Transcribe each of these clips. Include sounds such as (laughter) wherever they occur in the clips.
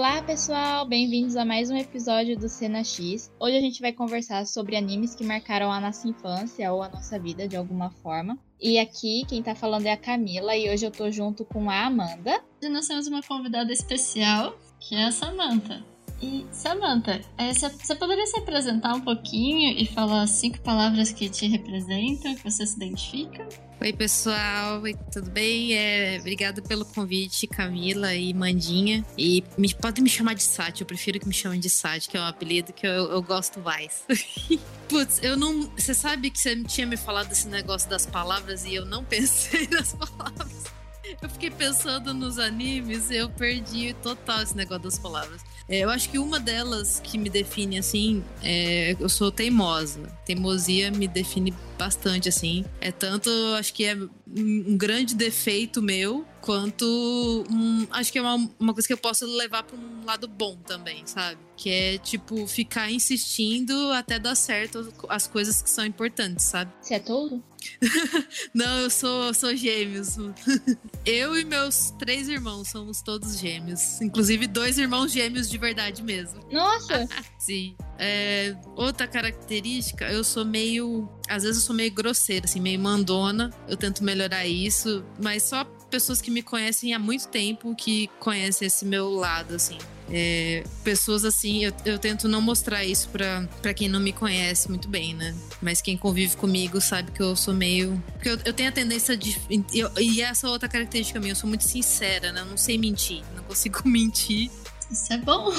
Olá, pessoal! Bem-vindos a mais um episódio do Cena X. Hoje a gente vai conversar sobre animes que marcaram a nossa infância ou a nossa vida de alguma forma. E aqui quem tá falando é a Camila e hoje eu tô junto com a Amanda. E nós temos uma convidada especial, que é a Samantha. E, Samantha, é, você poderia se apresentar um pouquinho e falar cinco palavras que te representam, que você se identifica? Oi, pessoal, tudo bem? É, obrigada pelo convite, Camila e Mandinha. E me, pode me chamar de Sati, eu prefiro que me chamem de Sati, que é um apelido que eu, eu gosto mais. (laughs) Putz, eu não. Você sabe que você tinha me falado desse negócio das palavras e eu não (laughs) pensei nas palavras. Eu fiquei pensando nos animes e eu perdi total esse negócio das palavras. É, eu acho que uma delas que me define assim, é, eu sou teimosa. Teimosia me define bastante, assim. É tanto, acho que é um grande defeito meu, quanto um, acho que é uma, uma coisa que eu posso levar para um lado bom também, sabe? Que é, tipo, ficar insistindo até dar certo as coisas que são importantes, sabe? Você é touro? Não, eu sou, sou gêmeos. (laughs) Eu e meus três irmãos somos todos gêmeos. Inclusive, dois irmãos gêmeos de verdade mesmo. Nossa! (laughs) Sim. É, outra característica, eu sou meio. Às vezes eu sou meio grosseira, assim, meio mandona. Eu tento melhorar isso, mas só pessoas que me conhecem há muito tempo que conhecem esse meu lado, assim. É, pessoas assim, eu, eu, tento não mostrar isso pra, pra quem não me conhece muito bem, né? Mas quem convive comigo sabe que eu sou meio. Porque eu, eu tenho a tendência de. Eu, e essa outra característica minha, eu sou muito sincera, né? Eu não sei mentir, não consigo (laughs) mentir. Isso é bom.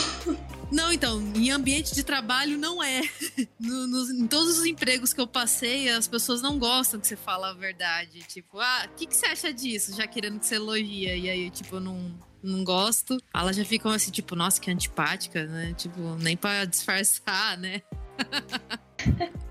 Não, então, em ambiente de trabalho não é. (laughs) No, no, em todos os empregos que eu passei, as pessoas não gostam que você fala a verdade. Tipo, ah, o que, que você acha disso? Já querendo que você elogia. E aí, tipo, eu não, não gosto. Elas já ficam assim, tipo, nossa, que antipática, né? Tipo, nem pra disfarçar, né? (laughs)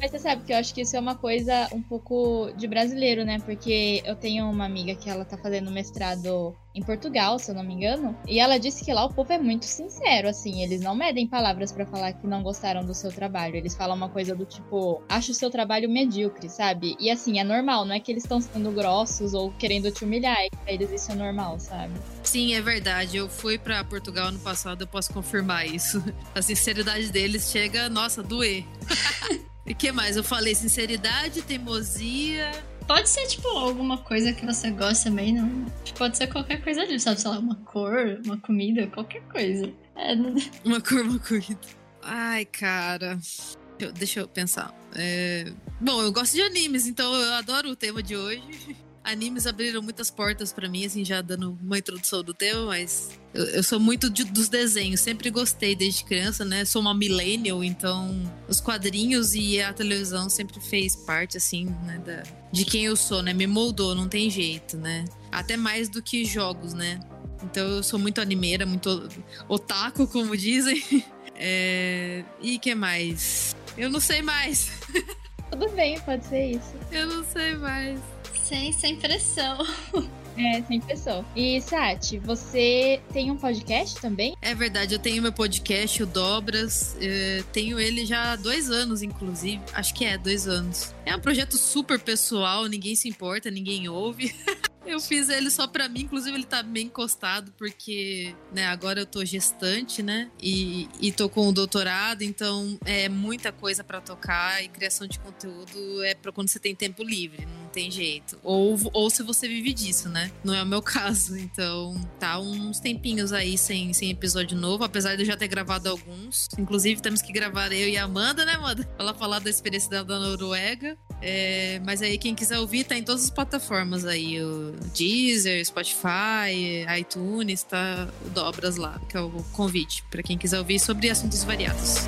Mas você sabe que eu acho que isso é uma coisa um pouco de brasileiro, né? Porque eu tenho uma amiga que ela tá fazendo mestrado em Portugal, se eu não me engano, e ela disse que lá o povo é muito sincero, assim, eles não medem palavras para falar que não gostaram do seu trabalho. Eles falam uma coisa do tipo, acho o seu trabalho medíocre, sabe? E assim, é normal, não é que eles estão sendo grossos ou querendo te humilhar, é que pra eles isso é normal, sabe? Sim, é verdade. Eu fui para Portugal ano passado, eu posso confirmar isso. (laughs) A sinceridade deles chega, nossa, doer. (laughs) E que mais? Eu falei sinceridade, teimosia. Pode ser, tipo, alguma coisa que você gosta também, não? Pode ser qualquer coisa ali, sabe? Sei lá, uma cor, uma comida, qualquer coisa. É... (laughs) Uma cor, uma comida. Ai, cara. Deixa eu pensar. É... Bom, eu gosto de animes, então eu adoro o tema de hoje animes abriram muitas portas para mim, assim, já dando uma introdução do tema, mas eu, eu sou muito de, dos desenhos, sempre gostei desde criança, né? Sou uma millennial, então os quadrinhos e a televisão sempre fez parte, assim, né, da, de quem eu sou, né? Me moldou, não tem jeito, né? Até mais do que jogos, né? Então eu sou muito animeira, muito otaku, como dizem. (laughs) É... E que mais? Eu não sei mais. (laughs) Tudo bem, pode ser isso. Eu não sei mais. Sem, sem pressão. (laughs) É, sem pressão. E, Sati, você tem um podcast também? É verdade, eu tenho meu podcast, o Dobras. É, tenho ele já há dois anos, inclusive. Acho que é, dois anos. É um projeto super pessoal, ninguém se importa, ninguém ouve. (laughs) Eu fiz ele só pra mim, inclusive ele tá bem encostado, porque, né, agora eu tô gestante, né? E, e tô com o doutorado, então é muita coisa para tocar e criação de conteúdo é pra quando você tem tempo livre, não tem jeito. Ou, ou se você vive disso, né? Não é o meu (laughs) caso. Então, tá uns tempinhos aí sem, sem episódio novo, apesar de eu já ter gravado alguns. Inclusive, temos que gravar eu e a Amanda, né, Amanda? Pra ela falar da experiência dela da Noruega. É, mas aí, quem quiser ouvir, tá em todas as plataformas aí. O Deezer, Spotify, iTunes, tá o Dobras lá, que é o convite para quem quiser ouvir sobre assuntos variados.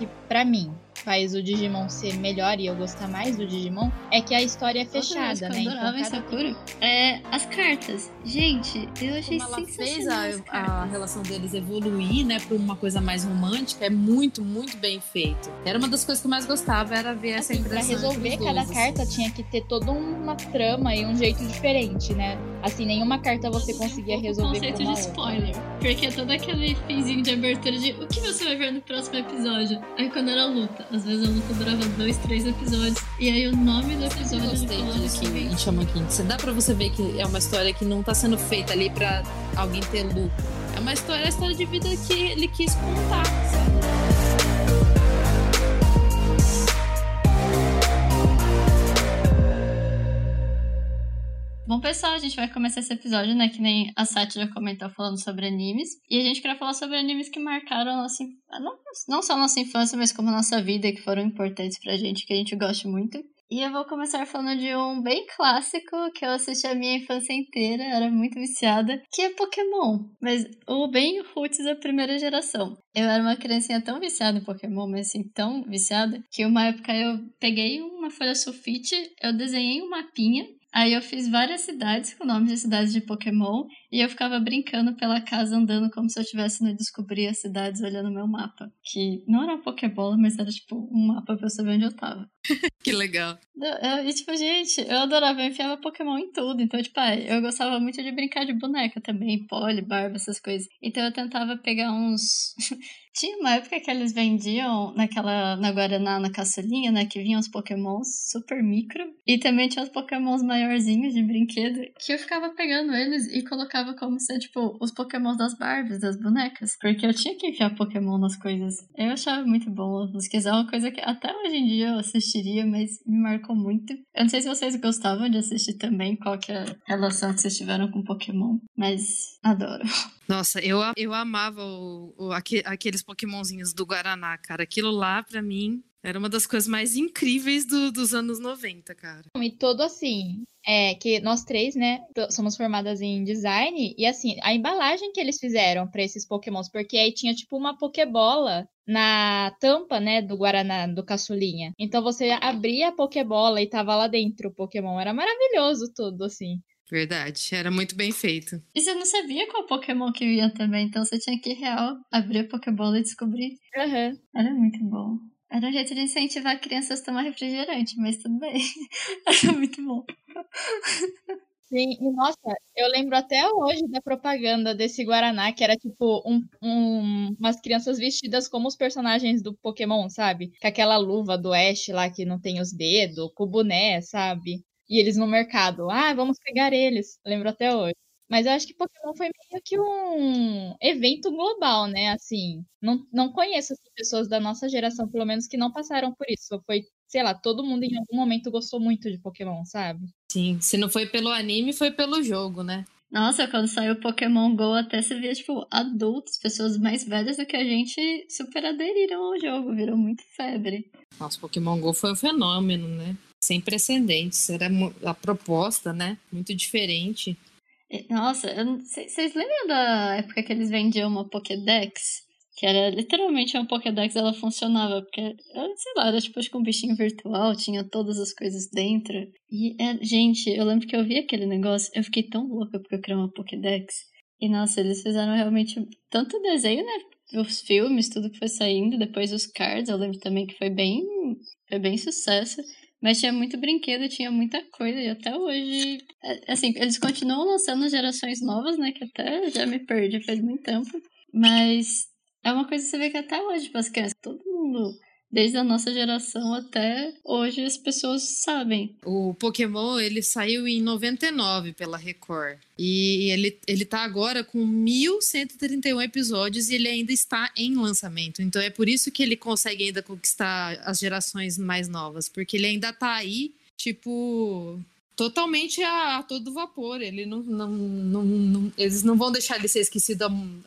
Que, para mim, faz o Digimon ser melhor e eu gostar mais do Digimon é que a história é fechada, né? Eu adorava então, cada... É, as cartas. Gente, eu achei Como ela fez a, a, relação deles evoluir, né, pra uma coisa mais romântica, é muito, muito bem feito. Era uma das coisas que eu mais gostava, era ver essa assim, impressão. Pra resolver cada dois, carta assim. tinha que ter toda uma trama e um jeito diferente, né? Assim, nenhuma carta você conseguia resolver o conceito de outra. spoiler. Porque todo aquele finzinho de abertura de o que você vai ver no próximo episódio. Aí quando era luta, às vezes a luta durava dois, três episódios. E aí o nome do Eu episódio gostei disso que em Shaman King. Você dá pra você ver que é uma história que não tá sendo feita ali pra alguém ter lucro. É uma história, é a história de vida que ele quis contar, sabe? Bom, pessoal, a gente vai começar esse episódio, né? Que nem a Sati já comentou falando sobre animes. E a gente quer falar sobre animes que marcaram a nossa, in- não, não só a nossa infância, mas como a nossa vida, que foram importantes pra gente, que a gente gosta muito. E eu vou começar falando de um bem clássico que eu assisti a minha infância inteira, era muito viciada, que é Pokémon. Mas o bem roots da primeira geração. Eu era uma criancinha tão viciada em Pokémon, mas assim, tão viciada, que uma época eu peguei uma folha sulfite, eu desenhei um mapinha Aí eu fiz várias cidades com nomes de cidades de Pokémon e eu ficava brincando pela casa andando como se eu estivesse no Descobrir as cidades olhando meu mapa. Que não era uma Pokébola, mas era tipo um mapa pra eu saber onde eu tava. (laughs) Que legal. E tipo, gente, eu adorava, eu enfiava Pokémon em tudo. Então, tipo, eu gostava muito de brincar de boneca também, pole, barba, essas coisas. Então eu tentava pegar uns. (laughs) Tinha uma época que eles vendiam naquela, na Guaraná, na caçulinha, né? Que vinham os pokémons super micro. E também tinha os pokémons maiorzinhos de brinquedo. Que eu ficava pegando eles e colocava como se, tipo, os pokémons das Barbies, das bonecas. Porque eu tinha que enfiar pokémon nas coisas. Eu achava muito bom. Mas quiser uma coisa que até hoje em dia eu assistiria, mas me marcou muito. Eu não sei se vocês gostavam de assistir também, qual que é a relação que vocês tiveram com Pokémon. Mas adoro. (laughs) Nossa, eu, eu amava o, o- aque- aqueles pokémonzinhos do Guaraná, cara. Aquilo lá, pra mim, era uma das coisas mais incríveis do- dos anos 90, cara. E todo assim, é que nós três, né, somos formadas em design e assim, a embalagem que eles fizeram pra esses pokémons, porque aí tinha tipo uma pokébola na tampa, né, do Guaraná, do caçulinha. Então você abria a pokébola e tava lá dentro o pokémon. Era maravilhoso tudo, assim. Verdade, era muito bem feito. E você não sabia qual Pokémon que vinha também, então você tinha que real abrir a Pokébola e descobrir. Aham. Era muito bom. Era um jeito de incentivar crianças a tomar refrigerante, mas tudo bem. (laughs) Era muito bom. Sim, e nossa, eu lembro até hoje da propaganda desse Guaraná, que era tipo um, um- umas crianças vestidas como os personagens do Pokémon, sabe? Com aquela luva do Ash lá que não tem os dedos, com o boné, sabe? E eles no mercado, ah, vamos pegar eles. Eu lembro até hoje. Mas eu acho que Pokémon foi meio que um evento global, né? Assim, não, não conheço assim, pessoas da nossa geração, pelo menos, que não passaram por isso. Foi, sei lá, todo mundo em algum momento gostou muito de Pokémon, sabe? Sim, se não foi pelo anime, foi pelo jogo, né? Nossa, quando saiu o Pokémon GO, até você via, tipo, adultos, pessoas mais velhas do que a gente, super aderiram ao jogo, virou muito febre. Nossa, Pokémon GO foi um fenômeno, né? Sem precedentes. Era a proposta, né? Muito diferente. Nossa, vocês lembram da época que eles vendiam uma Pokédex? Que era literalmente uma Pokédex, ela funcionava, porque, sei lá, era tipo um bichinho virtual, tinha todas as coisas dentro. E, é, gente, eu lembro que eu vi aquele negócio, eu fiquei tão louca porque eu criei uma Pokédex. E, nossa, eles fizeram realmente tanto desenho, né? Os filmes, tudo que foi saindo, depois os cards, eu lembro também que foi bem, foi bem sucesso. Mas tinha muito brinquedo, tinha muita coisa, e até hoje. é, Assim, eles continuam lançando gerações novas, né? Que até já me perdi faz muito tempo. Mas é uma coisa que você vê que até hoje, tipo, as crianças, todo mundo, desde a nossa geração até hoje, as pessoas sabem. O Pokémon, ele saiu em 99 pela Record. E ele, ele tá agora com 1131 episódios e ele ainda está em lançamento. Então é por isso que ele consegue ainda conquistar as gerações mais novas. Porque ele ainda tá aí, tipo, totalmente a, todo vapor. Ele não, não, não- não- eles não vão deixar ele ser esquecido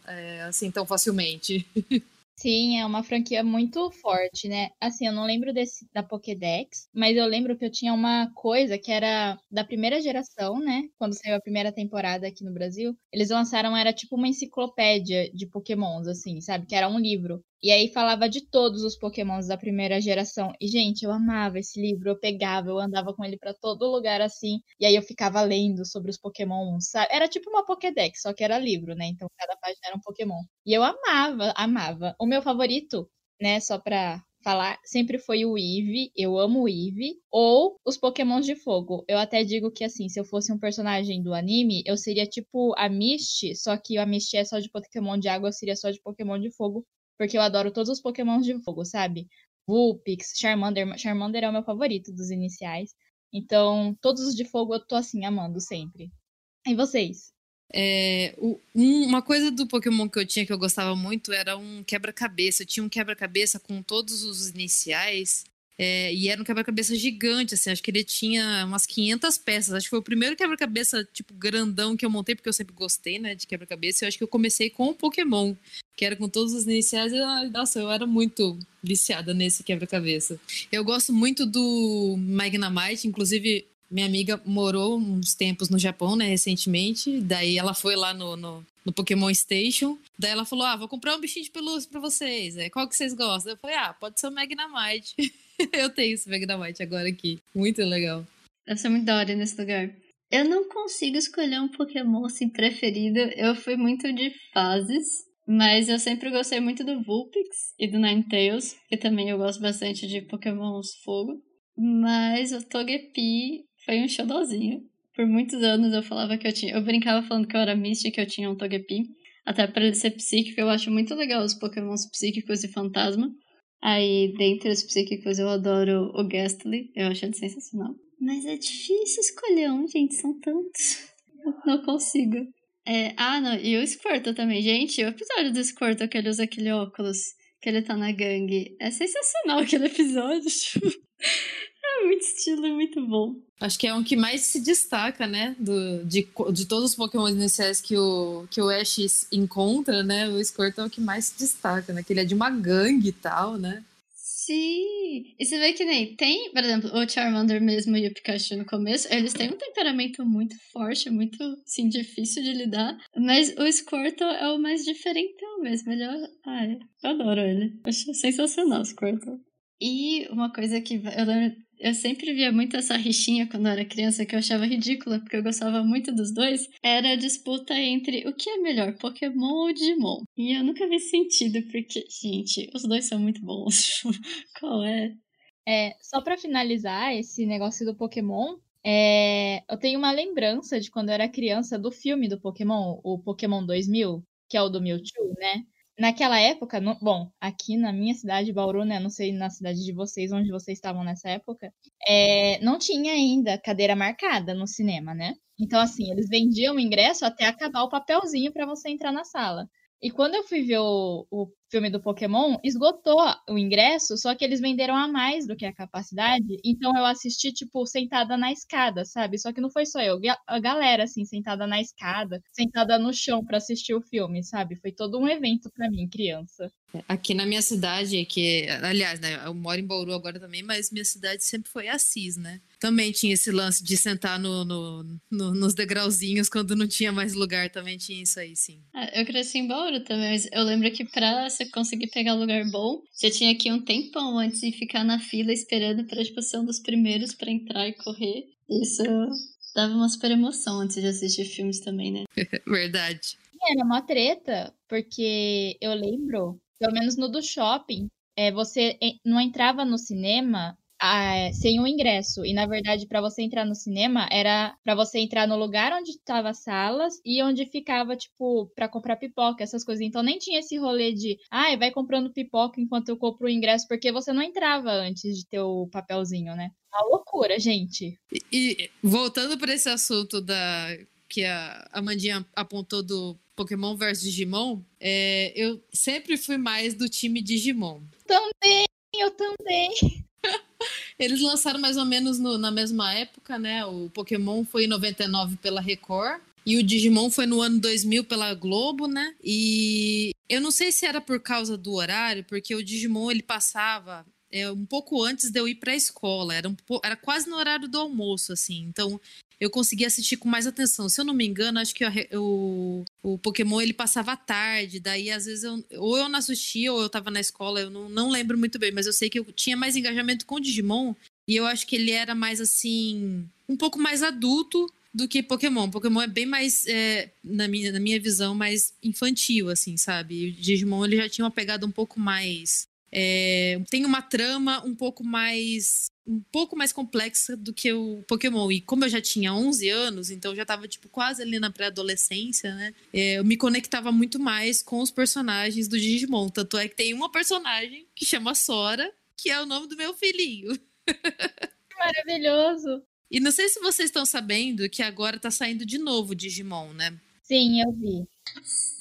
é, assim tão facilmente. (laughs) Sim, é uma franquia muito forte, né? Assim, eu não lembro desse da Pokédex, mas eu lembro que eu tinha uma coisa que era da primeira geração, né? Quando saiu a primeira temporada aqui no Brasil, eles lançaram, era tipo uma enciclopédia de Pokémons, assim, sabe? Que era um livro. E aí falava de todos os Pokémons da primeira geração. E, gente, eu amava esse livro, eu pegava, eu andava com ele pra todo lugar assim. E aí eu ficava lendo sobre os Pokémons, sabe? Era tipo uma Pokédex, só que era livro, né? Então cada página era um Pokémon. E eu amava, amava. O meu favorito, né, só pra falar sempre foi o Eve, eu amo o Eve, ou os Pokémons de fogo. Eu até digo que assim, se eu fosse um personagem do anime, eu seria tipo a Misty, só que a Misty é só de Pokémon de água, eu seria só de Pokémon de fogo, porque eu adoro todos os Pokémons de fogo, sabe? Vulpix, Charmander, Charmander é o meu favorito dos iniciais. Então, todos os de fogo eu tô assim amando sempre. E vocês? É, um, uma coisa do Pokémon que eu tinha que eu gostava muito era um quebra-cabeça. Eu tinha um quebra-cabeça com todos os iniciais. É, e era um quebra-cabeça gigante, assim, acho que ele tinha umas 500 peças. Acho que foi o primeiro quebra-cabeça, tipo, grandão que eu montei, porque eu sempre gostei, né, de quebra-cabeça. Eu acho que eu comecei com o Pokémon, que era com todos os iniciais. E, nossa, eu era muito viciada nesse quebra-cabeça. Eu gosto muito do Magnamite, inclusive minha amiga morou uns tempos no Japão, né, recentemente. Daí ela foi lá no, no, no, Pokémon Station. Daí ela falou: Ah, vou comprar um bichinho de pelúcia pra vocês. É, qual que vocês gostam? Eu falei: Ah, pode ser o Magnamite. (laughs) eu tenho esse Magnamite agora aqui. Muito legal. Deve ser muito da hora nesse lugar. Eu não consigo escolher um Pokémon assim preferido. Eu fui muito de fases. Mas eu sempre gostei muito do Vulpix e do Ninetales, que também eu gosto bastante de Pokémons fogo. Mas o Togepi foi um xodózinho. Por muitos anos eu falava que eu tinha. Eu brincava falando que eu era Misty, que eu tinha um Togepi. Até para ele ser psíquico, eu acho muito legal os Pokémons psíquicos e fantasma. Aí, dentre os psíquicos, eu adoro o Ghastly. Eu acho ele sensacional. Mas é difícil escolher um, gente. São tantos. (laughs) Eu não consigo. É, ah, não. E o Squirtle também. Gente, o episódio do Squirtle que ele usa aquele óculos, que ele tá na gangue. É sensacional (laughs) aquele episódio. É muito estilo, é muito bom. Acho que é um que mais se destaca, né? Do, de, de todos os Pokémon iniciais que o, que o Ash encontra, né? O Squirtle é o que mais se destaca, né? Que ele é de uma gangue e tal, né? Sim! E você vê que nem tem, por exemplo, o Charmander mesmo e o Pikachu no começo, eles têm um temperamento muito forte, muito, assim, difícil de lidar. Mas o Squirtle é o mais diferentão mesmo. Ele é... Ai, eu adoro ele. Acho sensacional o Squirtle. E uma coisa que eu lembro eu sempre via muito essa rixinha quando eu era criança que eu achava ridícula, porque eu gostava muito dos dois. Era a disputa entre o que é melhor, Pokémon ou Digimon. E eu nunca vi sentido, porque, gente, os dois são muito bons. (laughs) Qual é? É, só para finalizar esse negócio do Pokémon, é, eu tenho uma lembrança de quando eu era criança do filme do Pokémon, o Pokémon 2000, que é o do Mewtwo, né? Naquela época, no, bom, aqui na minha cidade, Bauru, né? Não sei na cidade de vocês, onde vocês estavam nessa época, é, não tinha ainda cadeira marcada no cinema, né? Então, assim, eles vendiam o ingresso até acabar o papelzinho para você entrar na sala. E quando eu fui ver o, o filme do Pokémon, esgotou o ingresso, só que eles venderam a mais do que a capacidade. Então eu assisti, tipo, sentada na escada, sabe? Só que não foi só eu, a galera, assim, sentada na escada, sentada no chão para assistir o filme, sabe? Foi todo um evento para mim, criança. Aqui na minha cidade, que, aliás, né, eu moro em Bauru agora também, mas minha cidade sempre foi Assis, né? Também tinha esse lance de sentar no, no, no, nos degrauzinhos quando não tinha mais lugar, também tinha isso aí, sim. É, eu cresci em Bauru também, mas eu lembro que pra você conseguir pegar lugar bom, você tinha que ir um tempão antes de ficar na fila esperando pra, tipo, ser um dos primeiros para entrar e correr. Isso dava uma super emoção antes de assistir filmes também, né? (laughs) Verdade. Era uma treta, porque eu lembro, pelo menos no do shopping, é, você não entrava no cinema ah, sem o ingresso. E na verdade, para você entrar no cinema, era para você entrar no lugar onde estavam as salas e onde ficava, tipo, para comprar pipoca, essas coisas. Então nem tinha esse rolê de, ai, ah, vai comprando pipoca enquanto eu compro o ingresso, porque você não entrava antes de ter o papelzinho, né? Uma loucura, gente. E, e voltando para esse assunto da que a Amandinha apontou do Pokémon versus Digimon, é, eu sempre fui mais do time Digimon. Também, eu também. (laughs) Eles lançaram mais ou menos no, na mesma época, né? O Pokémon foi em 99 pela Record. E o Digimon foi no ano 2000 pela Globo, né? E eu não sei se era por causa do horário, porque o Digimon ele passava é, um pouco antes de eu ir para a escola. Era, um, era quase no horário do almoço, assim. Então eu consegui assistir com mais atenção. Se eu não me engano, acho que o, o Pokémon ele passava tarde, daí às vezes eu, ou eu não assistia ou eu tava na escola, eu não, não lembro muito bem, mas eu sei que eu tinha mais engajamento com o Digimon e eu acho que ele era mais assim, um pouco mais adulto do que Pokémon. Pokémon é bem mais, é, na, minha, na minha visão, mais infantil, assim, sabe? E o Digimon ele já tinha uma pegada um pouco mais é, tem uma trama um pouco mais um pouco mais complexa do que o Pokémon. E como eu já tinha 11 anos, então eu já tava, tipo, quase ali na pré-adolescência, né? É, eu me conectava muito mais com os personagens do Digimon. Tanto é que tem uma personagem que chama Sora, que é o nome do meu filhinho. Maravilhoso! E não sei se vocês estão sabendo que agora tá saindo de novo o Digimon, né? Sim, eu vi.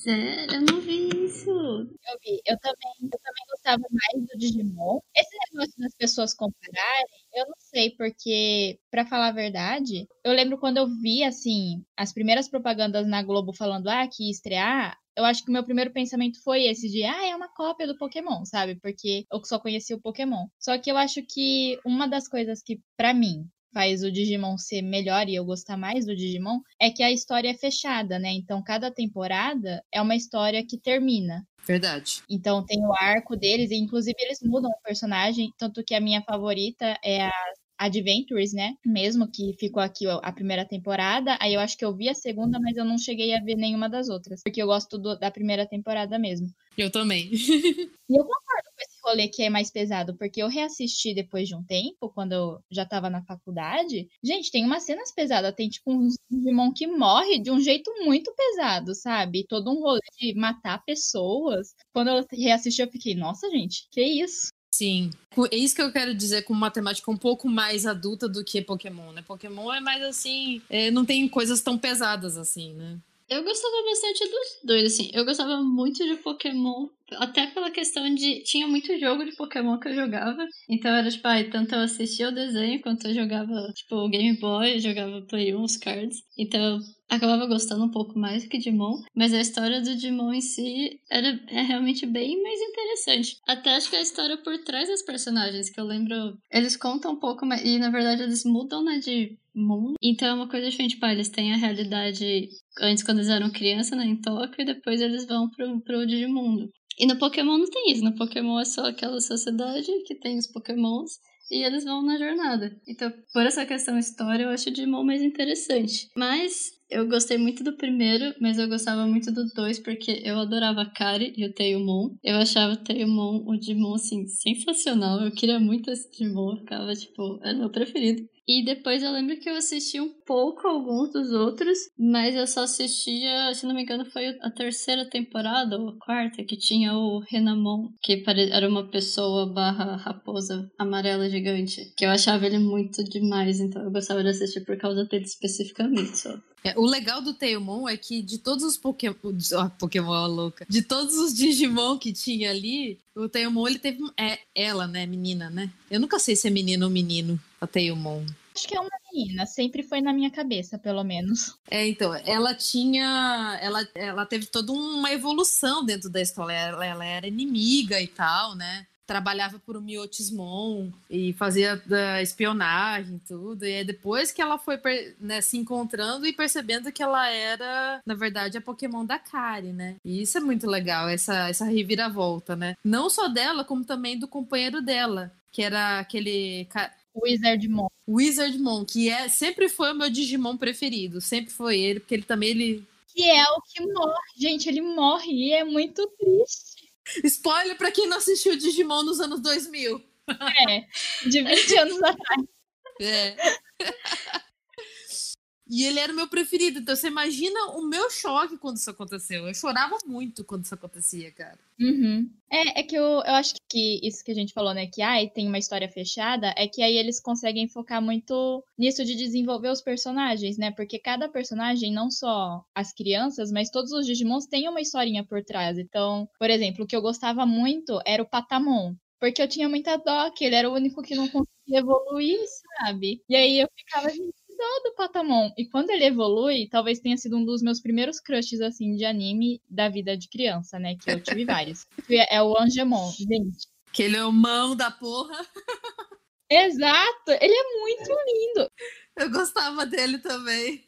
Sério, eu não vi isso. Eu vi. Eu também, eu também gostava mais do Digimon. Esse negócio das pessoas compararem, eu não sei, porque, para falar a verdade, eu lembro quando eu vi, assim, as primeiras propagandas na Globo falando, ah, que estrear, eu acho que o meu primeiro pensamento foi esse de, ah, é uma cópia do Pokémon, sabe? Porque eu só conhecia o Pokémon. Só que eu acho que uma das coisas que, para mim, faz o Digimon ser melhor e eu gostar mais do Digimon é que a história é fechada, né? Então cada temporada é uma história que termina. Verdade. Então tem o arco deles, e inclusive eles mudam o personagem, tanto que a minha favorita é a Adventures, né? Mesmo que ficou aqui a primeira temporada. Aí eu acho que eu vi a segunda, mas eu não cheguei a ver nenhuma das outras. Porque eu gosto do, da primeira temporada mesmo. Eu também. (laughs) e eu concordo com esse rolê que é mais pesado, porque eu reassisti depois de um tempo, quando eu já tava na faculdade. Gente, tem umas cenas pesadas. Tem, tipo, um Digimon que morre de um jeito muito pesado, sabe? Todo um rolê de matar pessoas. Quando eu reassisti, eu fiquei, nossa, gente, que isso? Sim. É isso que eu quero dizer com matemática um pouco mais adulta do que Pokémon, né? Pokémon é mais assim. É, não tem coisas tão pesadas assim, né? Eu gostava bastante dos dois, assim. Eu gostava muito de Pokémon, até pela questão de. Tinha muito jogo de Pokémon que eu jogava. Então era tipo, ai, tanto eu assistia o desenho quanto eu jogava, tipo, o Game Boy, eu jogava Play 1, os cards. Então acabava gostando um pouco mais do que Digimon, mas a história do Digimon em si era, é realmente bem mais interessante. Até acho que a história por trás das personagens, que eu lembro, eles contam um pouco, mais, e na verdade eles mudam, né, de mundo. Então é uma coisa diferente, tipo, ah, eles têm a realidade antes quando eles eram criança, né, em Tóquio, e depois eles vão pro, pro Digimundo. E no Pokémon não tem isso, no Pokémon é só aquela sociedade que tem os Pokémons e eles vão na jornada. Então, por essa questão história, eu acho o Digimon mais interessante. Mas eu gostei muito do primeiro, mas eu gostava muito do dois, porque eu adorava a Kari e o Teiyumon. Eu achava o Teiyumon, o Digimon, assim, sensacional. Eu queria muito esse Digimon, ficava, tipo, era meu preferido. E depois eu lembro que eu assisti um pouco alguns dos outros, mas eu só assistia, se não me engano, foi a terceira temporada ou a quarta, que tinha o Renamon, que era uma pessoa barra raposa amarela gigante, que eu achava ele muito demais, então eu gostava de assistir por causa dele especificamente só. É, o legal do Teomon é que de todos os Pokémon. Oh, Pokémon louca. De todos os Digimon que tinha ali, o Teomon ele teve. É ela, né? Menina, né? Eu nunca sei se é menino ou menino, a Teomon. Acho que é uma menina, sempre foi na minha cabeça, pelo menos. É, então, ela tinha. Ela, ela teve toda uma evolução dentro da história. Ela, ela era inimiga e tal, né? trabalhava por um Miotismon e fazia da espionagem tudo. E é depois que ela foi né, se encontrando e percebendo que ela era, na verdade, a Pokémon da Kari, né? E isso é muito legal, essa, essa reviravolta, né? Não só dela, como também do companheiro dela, que era aquele. Wizardmon. Wizardmon, que é, sempre foi o meu Digimon preferido. Sempre foi ele, porque ele também ele. Que é o que morre. Gente, ele morre e é muito triste. Spoiler pra quem não assistiu Digimon nos anos 2000. É, de 20 anos atrás. É. (laughs) E ele era o meu preferido. Então você imagina o meu choque quando isso aconteceu. Eu chorava muito quando isso acontecia, cara. Uhum. É, é que eu, eu acho que isso que a gente falou, né? Que ai, tem uma história fechada, é que aí eles conseguem focar muito nisso de desenvolver os personagens, né? Porque cada personagem, não só as crianças, mas todos os Digimons têm uma historinha por trás. Então, por exemplo, o que eu gostava muito era o Patamon. Porque eu tinha muita dó, que ele era o único que não conseguia evoluir, sabe? E aí eu ficava, gente, do Patamon. E quando ele evolui, talvez tenha sido um dos meus primeiros crushes, assim, de anime da vida de criança, né? Que eu tive vários. (laughs) É o Angemon, gente. Que ele é o mão da porra. Exato! Ele é muito lindo. Eu gostava dele também.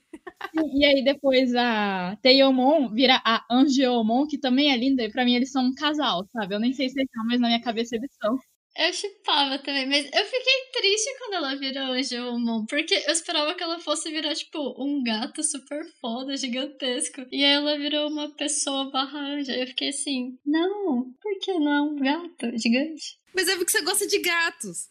E aí depois a Teomon vira a Angeomon, que também é linda, e pra mim eles são um casal, sabe? Eu nem sei se eles são, mas na minha cabeça eles são. Eu chipava também, mas eu fiquei triste quando ela virou Angelmon, porque eu esperava que ela fosse virar, tipo, um gato super foda, gigantesco. E aí ela virou uma pessoa barra anja. Eu fiquei assim, não, Por que não é um gato gigante? Mas é porque você gosta de gatos.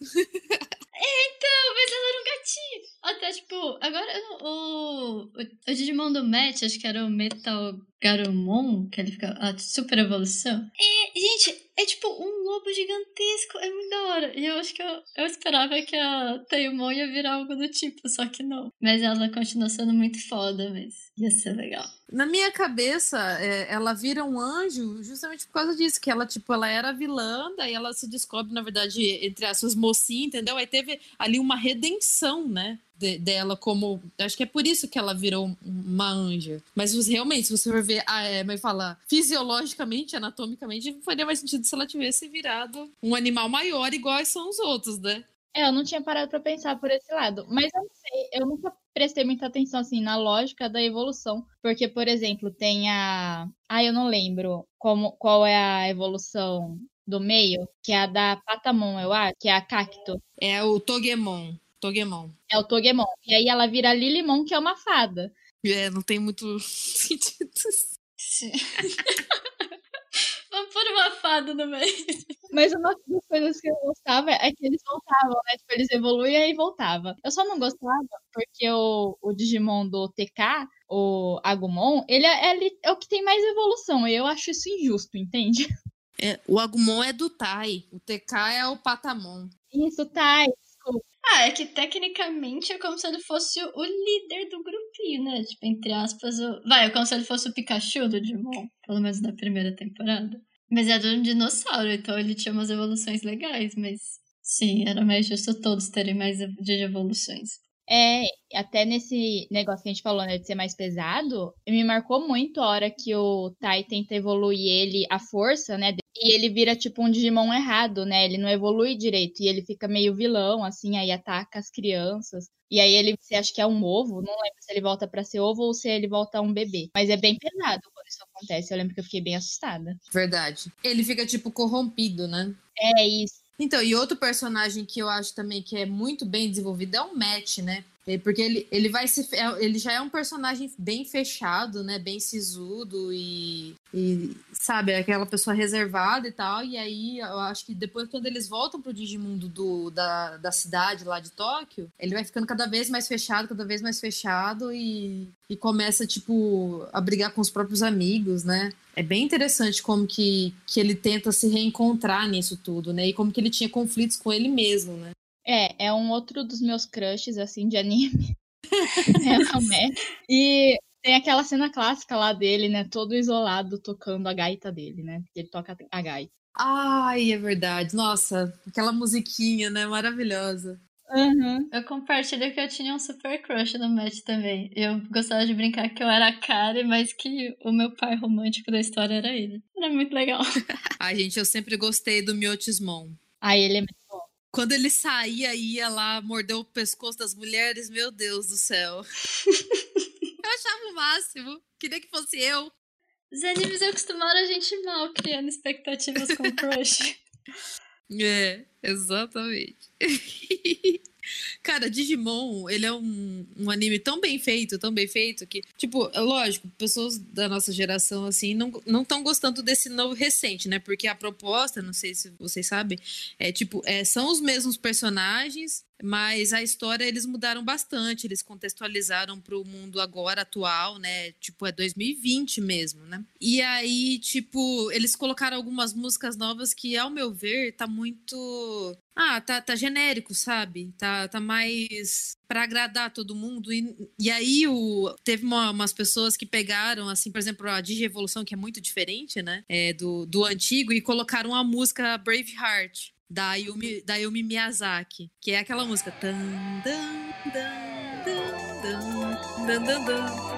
Então, mas ela era um gatinho. Até, tipo, agora o, o, o Digimon do Match, acho que era o Metal Garumon, que ele fica a super evolução. E, gente, é tipo um lobo gigantesco, é muito da hora. E eu acho que eu, eu esperava que a Teimon ia virar algo do tipo, só que não. Mas ela continua sendo muito foda, mas ia ser legal. Na minha cabeça, é, ela vira um anjo justamente por causa disso, que ela, tipo, ela era vilã, daí ela se descobre, na verdade, entre as suas mocinhas, entendeu? Aí teve ali uma redenção, né? de, dela como. Acho que é por isso que ela virou uma anja. Mas realmente, se você for ver, ah, é, mas fala, fisiologicamente, anatomicamente, faria mais sentido se ela tivesse virado um animal maior, igual são os outros, né? É, eu não tinha parado para pensar por esse lado. Mas eu não sei, eu nunca prestei muita atenção assim na lógica da evolução, porque por exemplo, tem a, ah, eu não lembro como qual é a evolução do meio, que é a da Patamon, eu acho, que é a Cacto. É o Togemon. Togemon. É o Togemon. E aí ela vira Lilimon, que é uma fada. É, não tem muito (laughs) sentido. (laughs) Vamos pôr uma fada no meio. Mas uma das coisas que eu gostava é que eles voltavam, né? Tipo, eles evoluíam e voltavam. Eu só não gostava porque o, o Digimon do TK, o Agumon, ele é, ele é o que tem mais evolução. E eu acho isso injusto, entende? É, o Agumon é do Tai, o TK é o Patamon. Isso, Tai. Ah, é que tecnicamente é como se ele fosse o líder do grupinho, né? Tipo, entre aspas, o... vai, é como se ele fosse o Pikachu do Digimon, pelo menos na primeira temporada. Mas de um dinossauro, então ele tinha umas evoluções legais, mas sim, era mais justo todos terem mais de evoluções. É, até nesse negócio que a gente falou, né, de ser mais pesado, me marcou muito a hora que o Tai tenta evoluir ele a força, né, e ele vira tipo um Digimon errado, né, ele não evolui direito, e ele fica meio vilão, assim, aí ataca as crianças. E aí ele, você acha que é um ovo, não lembro se ele volta para ser ovo ou se ele volta a um bebê. Mas é bem pesado quando isso acontece, eu lembro que eu fiquei bem assustada. Verdade. Ele fica tipo corrompido, né? É isso. Então, e outro personagem que eu acho também que é muito bem desenvolvido é o Matt, né? É, porque ele, ele vai se. É, ele já é um personagem bem fechado, né? Bem sisudo e, e. Sabe, é aquela pessoa reservada e tal. E aí eu acho que depois, quando eles voltam pro Digimundo do, da, da cidade lá de Tóquio, ele vai ficando cada vez mais fechado, cada vez mais fechado e, e começa, tipo, a brigar com os próprios amigos, né? É bem interessante como que, que ele tenta se reencontrar nisso tudo, né? E como que ele tinha conflitos com ele mesmo, né? É, é um outro dos meus crushes, assim, de anime. (laughs) é? E tem aquela cena clássica lá dele, né? Todo isolado tocando a gaita dele, né? Ele toca a gaita. Ai, é verdade. Nossa, aquela musiquinha, né? Maravilhosa. Uhum. Eu compartilho que eu tinha um super crush no Matt também. Eu gostava de brincar que eu era a Kari, mas que o meu pai romântico da história era ele. Era muito legal. (laughs) Ai, gente, eu sempre gostei do Miotismon. Ai, ele é quando ele saía e ia lá morder o pescoço das mulheres, meu Deus do céu. (laughs) eu achava o máximo. Queria que fosse eu. Os animes acostumaram a gente mal criando expectativas com crush. (laughs) É, exatamente. (laughs) Cara, Digimon, ele é um, um anime tão bem feito, tão bem feito, que, tipo, é lógico, pessoas da nossa geração, assim, não estão gostando desse novo recente, né? Porque a proposta, não sei se vocês sabem, é tipo, é, são os mesmos personagens, mas a história eles mudaram bastante, eles contextualizaram para o mundo agora atual, né? Tipo, é 2020 mesmo, né? E aí, tipo, eles colocaram algumas músicas novas que, ao meu ver, tá muito ah, tá, tá genérico, sabe? Tá, tá mais para agradar todo mundo. E, e aí o, teve uma, umas pessoas que pegaram, assim, por exemplo, a Digievolução, que é muito diferente, né? É, do, do antigo, e colocaram a música Braveheart. Da Yumi, da Yumi Miyazaki, que é aquela música. Dan, dan, dan, dan, dan, dan, dan.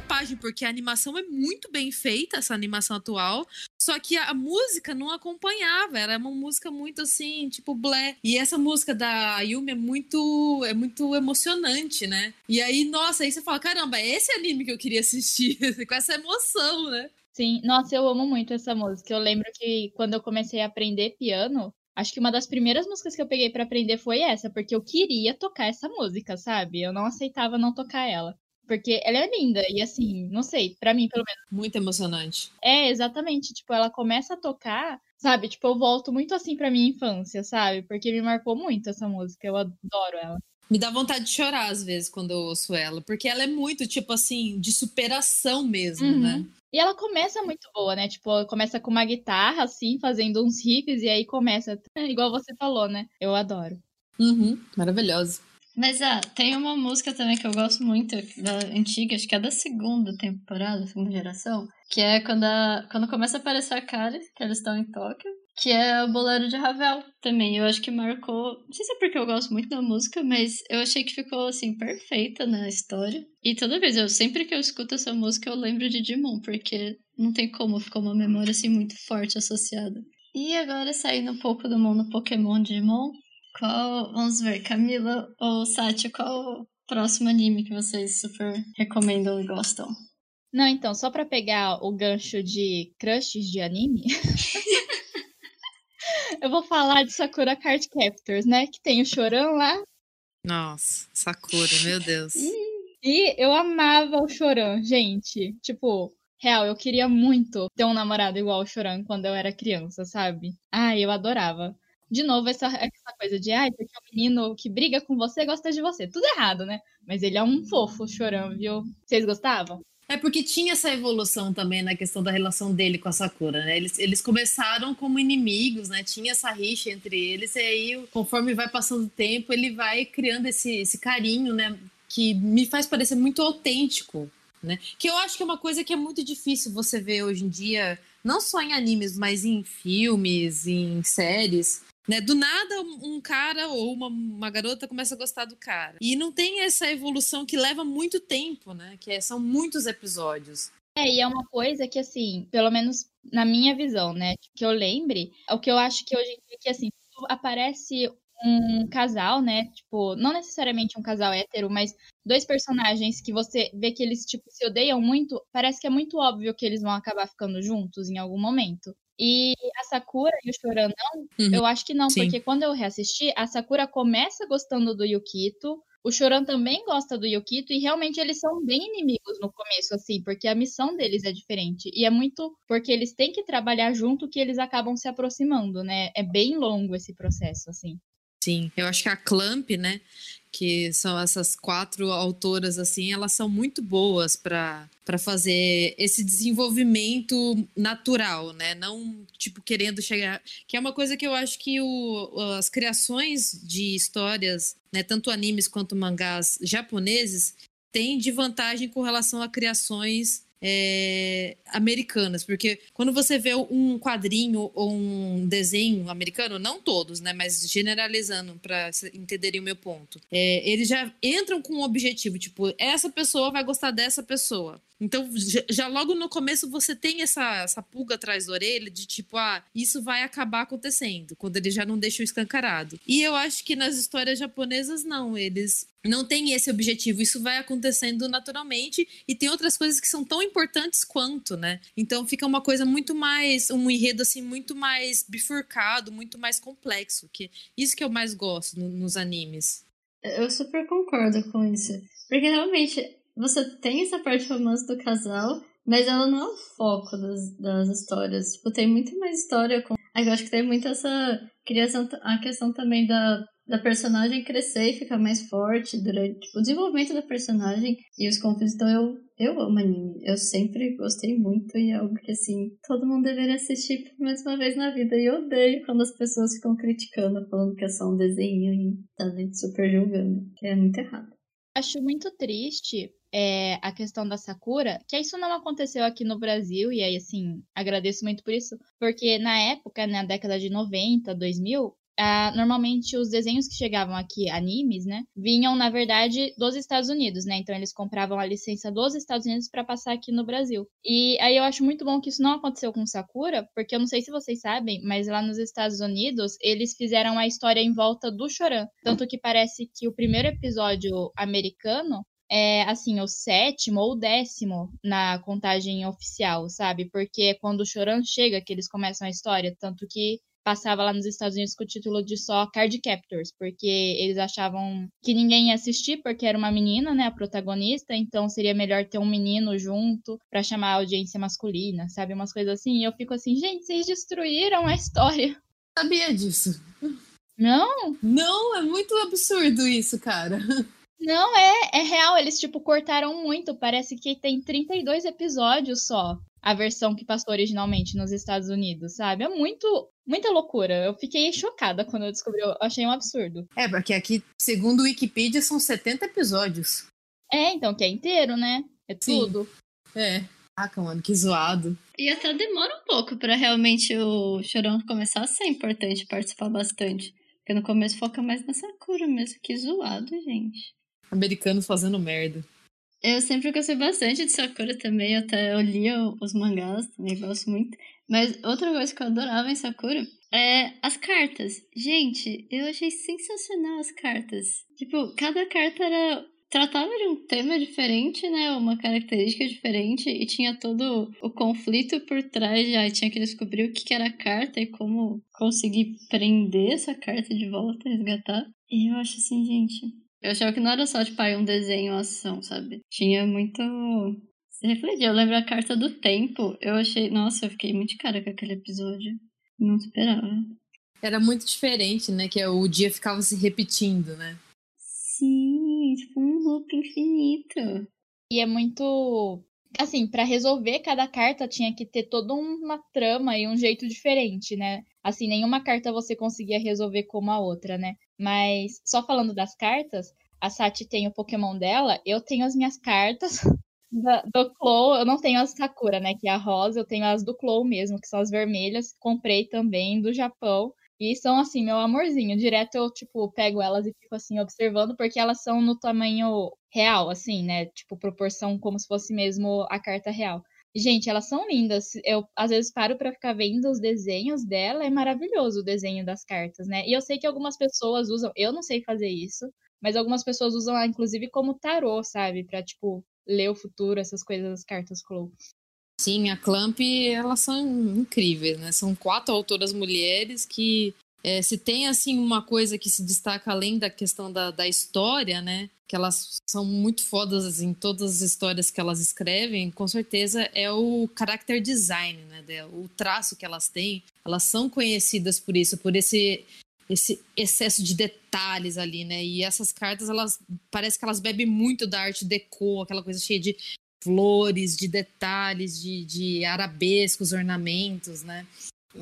Bobagem, porque a animação é muito bem feita, essa animação atual. Só que a música não acompanhava, era uma música muito assim, tipo blé. E essa música da Yumi é muito, é muito emocionante, né? E aí, nossa, aí você fala, caramba, é esse anime que eu queria assistir, (laughs) com essa emoção, né? Sim, nossa, eu amo muito essa música. Eu lembro que quando eu comecei a aprender piano, acho que uma das primeiras músicas que eu peguei para aprender foi essa, porque eu queria tocar essa música, sabe? Eu não aceitava não tocar ela. Porque ela é linda e assim, não sei, para mim pelo menos. Muito emocionante. É, exatamente. Tipo, ela começa a tocar, sabe? Tipo, eu volto muito assim pra minha infância, sabe? Porque me marcou muito essa música. Eu adoro ela. Me dá vontade de chorar às vezes quando eu ouço ela, porque ela é muito, tipo assim, de superação mesmo, uhum. né? E ela começa muito boa, né? Tipo, começa com uma guitarra, assim, fazendo uns riffs, e aí começa, (laughs) igual você falou, né? Eu adoro. Uhum, maravilhoso. Mas ah, tem uma música também que eu gosto muito, da antiga, acho que é da segunda temporada, segunda geração, que é quando, a, quando começa a aparecer a cara, que eles estão em Tóquio, que é o Bolero de Ravel também. Eu acho que marcou. Não sei se é porque eu gosto muito da música, mas eu achei que ficou assim perfeita na história. E toda vez, eu sempre que eu escuto essa música, eu lembro de Digimon, porque não tem como, ficou uma memória assim muito forte associada. E agora saindo um pouco do mundo Pokémon Digimon, qual. Vamos ver, Camila ou Satya, qual o próximo anime que vocês super recomendam e gostam? Não, então, só para pegar o gancho de crushes de anime. (laughs) eu vou falar de Sakura Card Captors, né? Que tem o Chorão lá. Nossa, Sakura, meu Deus. (laughs) E eu amava o Chorão, gente. Tipo, real, eu queria muito ter um namorado igual o Chorão quando eu era criança, sabe? Ai, eu adorava. De novo, essa, essa coisa de, ai, porque o menino que briga com você gosta de você. Tudo errado, né? Mas ele é um fofo, Chorão, viu? Vocês gostavam? É porque tinha essa evolução também na questão da relação dele com a Sakura, né? Eles, eles começaram como inimigos, né? Tinha essa rixa entre eles, e aí, conforme vai passando o tempo, ele vai criando esse, esse carinho, né? Que me faz parecer muito autêntico, né? Que eu acho que é uma coisa que é muito difícil você ver hoje em dia, não só em animes, mas em filmes, em séries né? Do nada, um cara ou uma, uma garota começa a gostar do cara. E não tem essa evolução que leva muito tempo, né? Que é, são muitos episódios. É, e é uma coisa que, assim, pelo menos na minha visão, né? Que eu lembre, é o que eu acho que hoje em dia, que assim, aparece um casal, né? Tipo, não necessariamente um casal hétero, mas dois personagens que você vê que eles, tipo, se odeiam muito, parece que é muito óbvio que eles vão acabar ficando juntos em algum momento. E a Sakura e o Choran não, uhum. eu acho que não, Sim. porque quando eu reassisti, a Sakura começa gostando do Yukito, o Choran também gosta do Yukito e realmente eles são bem inimigos no começo, assim, porque a missão deles é diferente. E é muito porque eles têm que trabalhar junto que eles acabam se aproximando, né? É bem longo esse processo, assim. Sim, eu acho que a Clamp, né, que são essas quatro autoras assim, elas são muito boas para para fazer esse desenvolvimento natural, né? Não tipo querendo chegar, que é uma coisa que eu acho que o, as criações de histórias, né, tanto animes quanto mangás japoneses, têm de vantagem com relação a criações é, americanas, porque quando você vê um quadrinho ou um desenho americano, não todos, né, mas generalizando para entenderem o meu ponto, é, eles já entram com um objetivo, tipo, essa pessoa vai gostar dessa pessoa. Então, já logo no começo você tem essa, essa pulga atrás da orelha de tipo, ah, isso vai acabar acontecendo, quando eles já não deixam escancarado. E eu acho que nas histórias japonesas, não, eles não têm esse objetivo, isso vai acontecendo naturalmente e tem outras coisas que são tão importantes quanto, né? Então fica uma coisa muito mais, um enredo assim, muito mais bifurcado, muito mais complexo, que isso que eu mais gosto no, nos animes. Eu super concordo com isso. Porque realmente você tem essa parte romance do casal, mas ela não é o foco das, das histórias. Tipo, tem muito mais história com. Eu acho que tem muito essa criação, a questão também da, da personagem crescer e ficar mais forte durante tipo, o desenvolvimento da personagem e os conflitos. Então eu, eu amo anime. Eu sempre gostei muito e é algo que assim, todo mundo deveria assistir por mais uma vez na vida. E eu odeio quando as pessoas ficam criticando, falando que é só um desenho e tá super julgando, que é muito errado. Acho muito triste é, a questão da Sakura, que isso não aconteceu aqui no Brasil, e aí, assim, agradeço muito por isso, porque na época, na década de 90, 2000, ah, normalmente os desenhos que chegavam aqui, animes, né, vinham na verdade dos Estados Unidos, né? Então eles compravam a licença dos Estados Unidos para passar aqui no Brasil. E aí eu acho muito bom que isso não aconteceu com Sakura, porque eu não sei se vocês sabem, mas lá nos Estados Unidos eles fizeram a história em volta do Choran, tanto que parece que o primeiro episódio americano é, assim, o sétimo ou o décimo na contagem oficial, sabe? Porque é quando o Choran chega que eles começam a história, tanto que passava lá nos Estados Unidos com o título de só Card Captors, porque eles achavam que ninguém ia assistir porque era uma menina, né, a protagonista, então seria melhor ter um menino junto para chamar a audiência masculina, sabe? Umas coisas assim. E eu fico assim, gente, vocês destruíram a história. Sabia disso. Não? Não, é muito absurdo isso, cara. Não, é, é real. Eles, tipo, cortaram muito. Parece que tem 32 episódios só. A versão que passou originalmente nos Estados Unidos, sabe? É muito, muita loucura. Eu fiquei chocada quando eu descobri. Eu achei um absurdo. É, porque aqui, segundo o Wikipedia, são 70 episódios. É, então, que é inteiro, né? É tudo. Sim. É. Caraca, mano, que zoado. E até demora um pouco para realmente o Chorão começar a ser importante, participar bastante. Porque no começo foca mais nessa cura mesmo. Que zoado, gente americanos fazendo merda. Eu sempre gostei bastante de Sakura também, até eu os mangás, também gosto muito. Mas outra coisa que eu adorava em Sakura é as cartas. Gente, eu achei sensacional as cartas. Tipo, cada carta era tratava de um tema diferente, né? Uma característica diferente e tinha todo o conflito por trás. Já tinha que descobrir o que era a carta e como conseguir prender essa carta de volta, resgatar. E eu acho assim, gente, eu achava que não era só, tipo, aí um desenho ação, sabe? Tinha muito. Se refletir. Eu lembro a carta do tempo. Eu achei. Nossa, eu fiquei muito cara com aquele episódio. Não esperava. Era muito diferente, né? Que o dia ficava se repetindo, né? Sim, tipo um loop infinito. E é muito. Assim, para resolver cada carta tinha que ter toda uma trama e um jeito diferente, né? Assim, nenhuma carta você conseguia resolver como a outra, né? Mas só falando das cartas, a Sati tem o Pokémon dela, eu tenho as minhas cartas (laughs) da, do Clow, eu não tenho as Sakura, né, que é a rosa, eu tenho as do Clow mesmo, que são as vermelhas, comprei também do Japão. E são assim, meu amorzinho. Direto eu, tipo, pego elas e fico assim, observando, porque elas são no tamanho real, assim, né? Tipo, proporção como se fosse mesmo a carta real. Gente, elas são lindas. Eu às vezes paro para ficar vendo os desenhos dela, é maravilhoso o desenho das cartas, né? E eu sei que algumas pessoas usam, eu não sei fazer isso, mas algumas pessoas usam ela inclusive como tarô, sabe, para tipo ler o futuro, essas coisas das cartas Clow. Sim, a Clamp, elas são incríveis, né? São quatro autoras mulheres que é, se tem assim uma coisa que se destaca além da questão da, da história, né? Que elas são muito fodas em todas as histórias que elas escrevem, com certeza é o character design, né? O traço que elas têm. Elas são conhecidas por isso, por esse esse excesso de detalhes ali, né? E essas cartas, elas parece que elas bebem muito da arte deco, aquela coisa cheia de flores, de detalhes, de, de arabescos, ornamentos, né?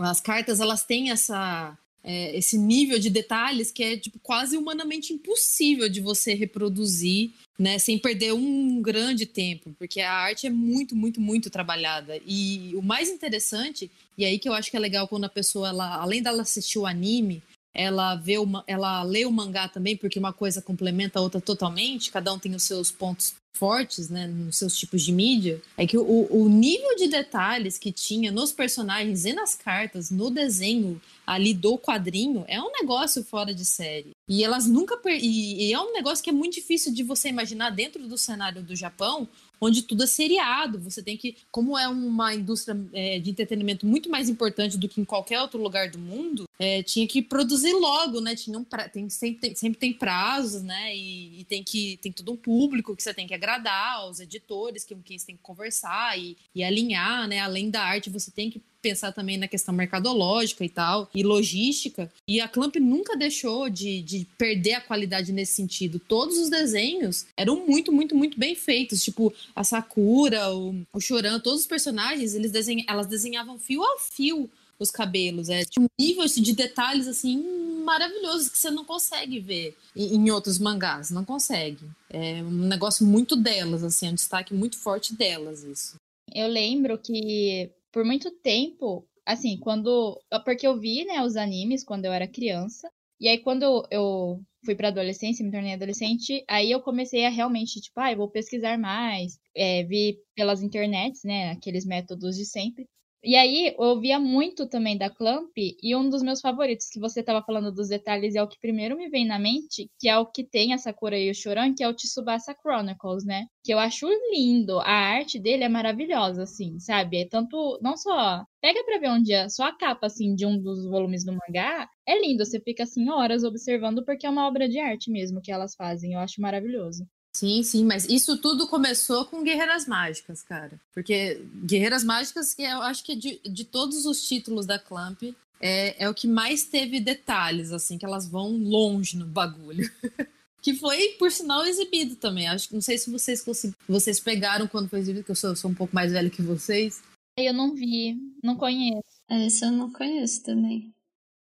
As cartas, elas têm essa é, esse nível de detalhes que é tipo, quase humanamente impossível de você reproduzir, né, sem perder um grande tempo, porque a arte é muito, muito, muito trabalhada. E o mais interessante, e aí que eu acho que é legal quando a pessoa, ela, além dela assistir o anime, ela vê uma, ela lê o mangá também, porque uma coisa complementa a outra totalmente, cada um tem os seus pontos fortes, né, nos seus tipos de mídia, é que o, o nível de detalhes que tinha nos personagens e nas cartas, no desenho ali do quadrinho, é um negócio fora de série. E elas nunca. Per... E, e é um negócio que é muito difícil de você imaginar dentro do cenário do Japão, onde tudo é seriado. Você tem que, como é uma indústria é, de entretenimento muito mais importante do que em qualquer outro lugar do mundo, é, tinha que produzir logo, né? Tinha um pra... tem, sempre, tem, sempre tem prazos, né? E, e, tem que tem todo um público que você tem que agradar, os editores com quem você tem que conversar e, e alinhar, né? Além da arte, você tem que pensar também na questão mercadológica e tal, e logística. E a Clamp nunca deixou de, de perder a qualidade nesse sentido. Todos os desenhos eram muito, muito, muito bem feitos. Tipo, a Sakura, o, o Choran, todos os personagens, eles desenha, elas desenhavam fio a fio os cabelos. É tipo, nível assim, de detalhes assim maravilhosos que você não consegue ver em, em, outros mangás. Não consegue. É um negócio muito delas, assim, é um destaque muito forte delas, isso. Eu lembro que por muito tempo assim, quando. Porque eu vi, né, os animes quando eu era criança. E aí, quando eu fui pra adolescência, me tornei adolescente, aí eu comecei a realmente, tipo, ah, eu vou pesquisar mais, é, vi pelas internets, né, aqueles métodos de sempre. E aí, eu via muito também da Clamp, e um dos meus favoritos, que você estava falando dos detalhes, é o que primeiro me vem na mente, que é o que tem a Sakura e o Shoran, que é o Tsubasa Chronicles, né? Que eu acho lindo. A arte dele é maravilhosa, assim, sabe? É tanto, não só. Pega pra ver um dia, só a capa, assim, de um dos volumes do mangá, é lindo. Você fica, assim, horas observando, porque é uma obra de arte mesmo que elas fazem. Eu acho maravilhoso. Sim, sim, mas isso tudo começou com Guerreiras Mágicas, cara. Porque Guerreiras Mágicas, que eu acho que de, de todos os títulos da Clamp, é, é o que mais teve detalhes, assim, que elas vão longe no bagulho. (laughs) que foi, por sinal, exibido também. Acho, não sei se vocês vocês pegaram quando foi exibido, que eu sou, sou um pouco mais velho que vocês. Eu não vi, não conheço. Esse eu não conheço também.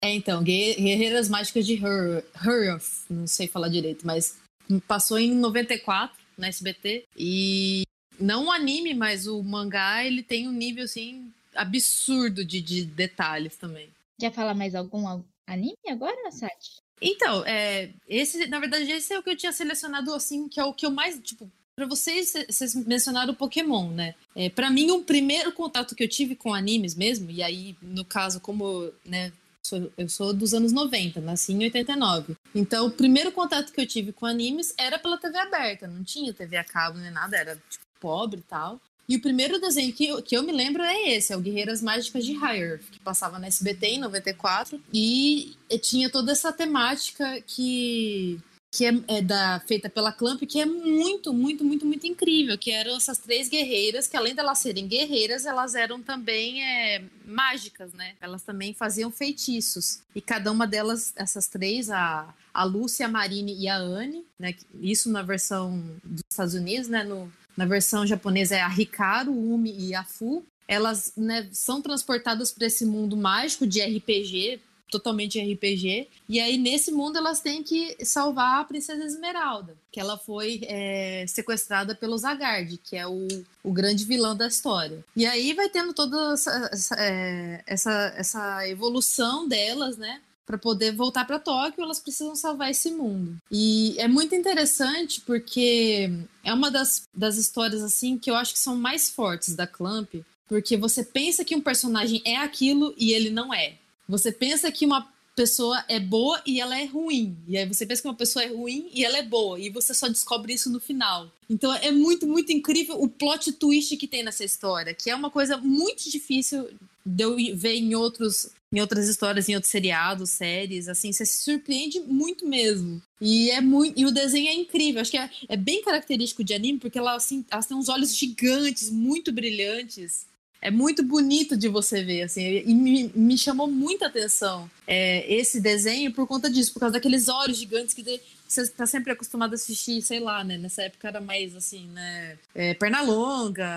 É, então, Guerreiras Mágicas de Hurf, não sei falar direito, mas Passou em 94 na SBT e não o anime, mas o mangá, ele tem um nível assim absurdo de, de detalhes também. Quer falar mais algum anime agora, Sati? Então, é, esse, na verdade, esse é o que eu tinha selecionado, assim, que é o que eu mais, tipo, para vocês, vocês mencionaram o Pokémon, né? É, para mim, o primeiro contato que eu tive com animes mesmo, e aí, no caso, como, né, sou, eu sou dos anos 90, nasci em 89. Então, o primeiro contato que eu tive com animes era pela TV aberta, não tinha TV a cabo nem nada, era tipo pobre e tal. E o primeiro desenho que eu, que eu me lembro é esse, é o Guerreiras Mágicas de High que passava na SBT em 94. E tinha toda essa temática que que é, é, da, feita pela Clamp, que é muito, muito, muito, muito incrível, que eram essas três guerreiras, que além de elas serem guerreiras, elas eram também é, mágicas, né? Elas também faziam feitiços. E cada uma delas, essas três, a, a Lúcia, a Marine e a Anne, né? Isso na versão dos Estados Unidos, né? No, na versão japonesa é a Hikaru, Umi e a Fu. Elas né, são transportadas para esse mundo mágico de RPG, totalmente RPG. E aí, nesse mundo, elas têm que salvar a Princesa Esmeralda, que ela foi é, sequestrada pelo Zagard, que é o, o grande vilão da história. E aí vai tendo toda essa, essa, é, essa, essa evolução delas, né? Para poder voltar para Tóquio, elas precisam salvar esse mundo. E é muito interessante porque é uma das, das histórias assim que eu acho que são mais fortes da Clamp, porque você pensa que um personagem é aquilo e ele não é. Você pensa que uma pessoa é boa e ela é ruim. E aí você pensa que uma pessoa é ruim e ela é boa. E você só descobre isso no final. Então é muito, muito incrível o plot twist que tem nessa história, que é uma coisa muito difícil de eu ver em outros em outras histórias, em outros seriados, séries, assim, você se surpreende muito mesmo. E é muito, e o desenho é incrível. Acho que é, é bem característico de anime, porque ela, assim, elas têm uns olhos gigantes, muito brilhantes é muito bonito de você ver, assim, e me, me chamou muita atenção é, esse desenho por conta disso, por causa daqueles olhos gigantes que você está sempre acostumado a assistir, sei lá, né? Nessa época era mais assim, né? É, Pernalonga,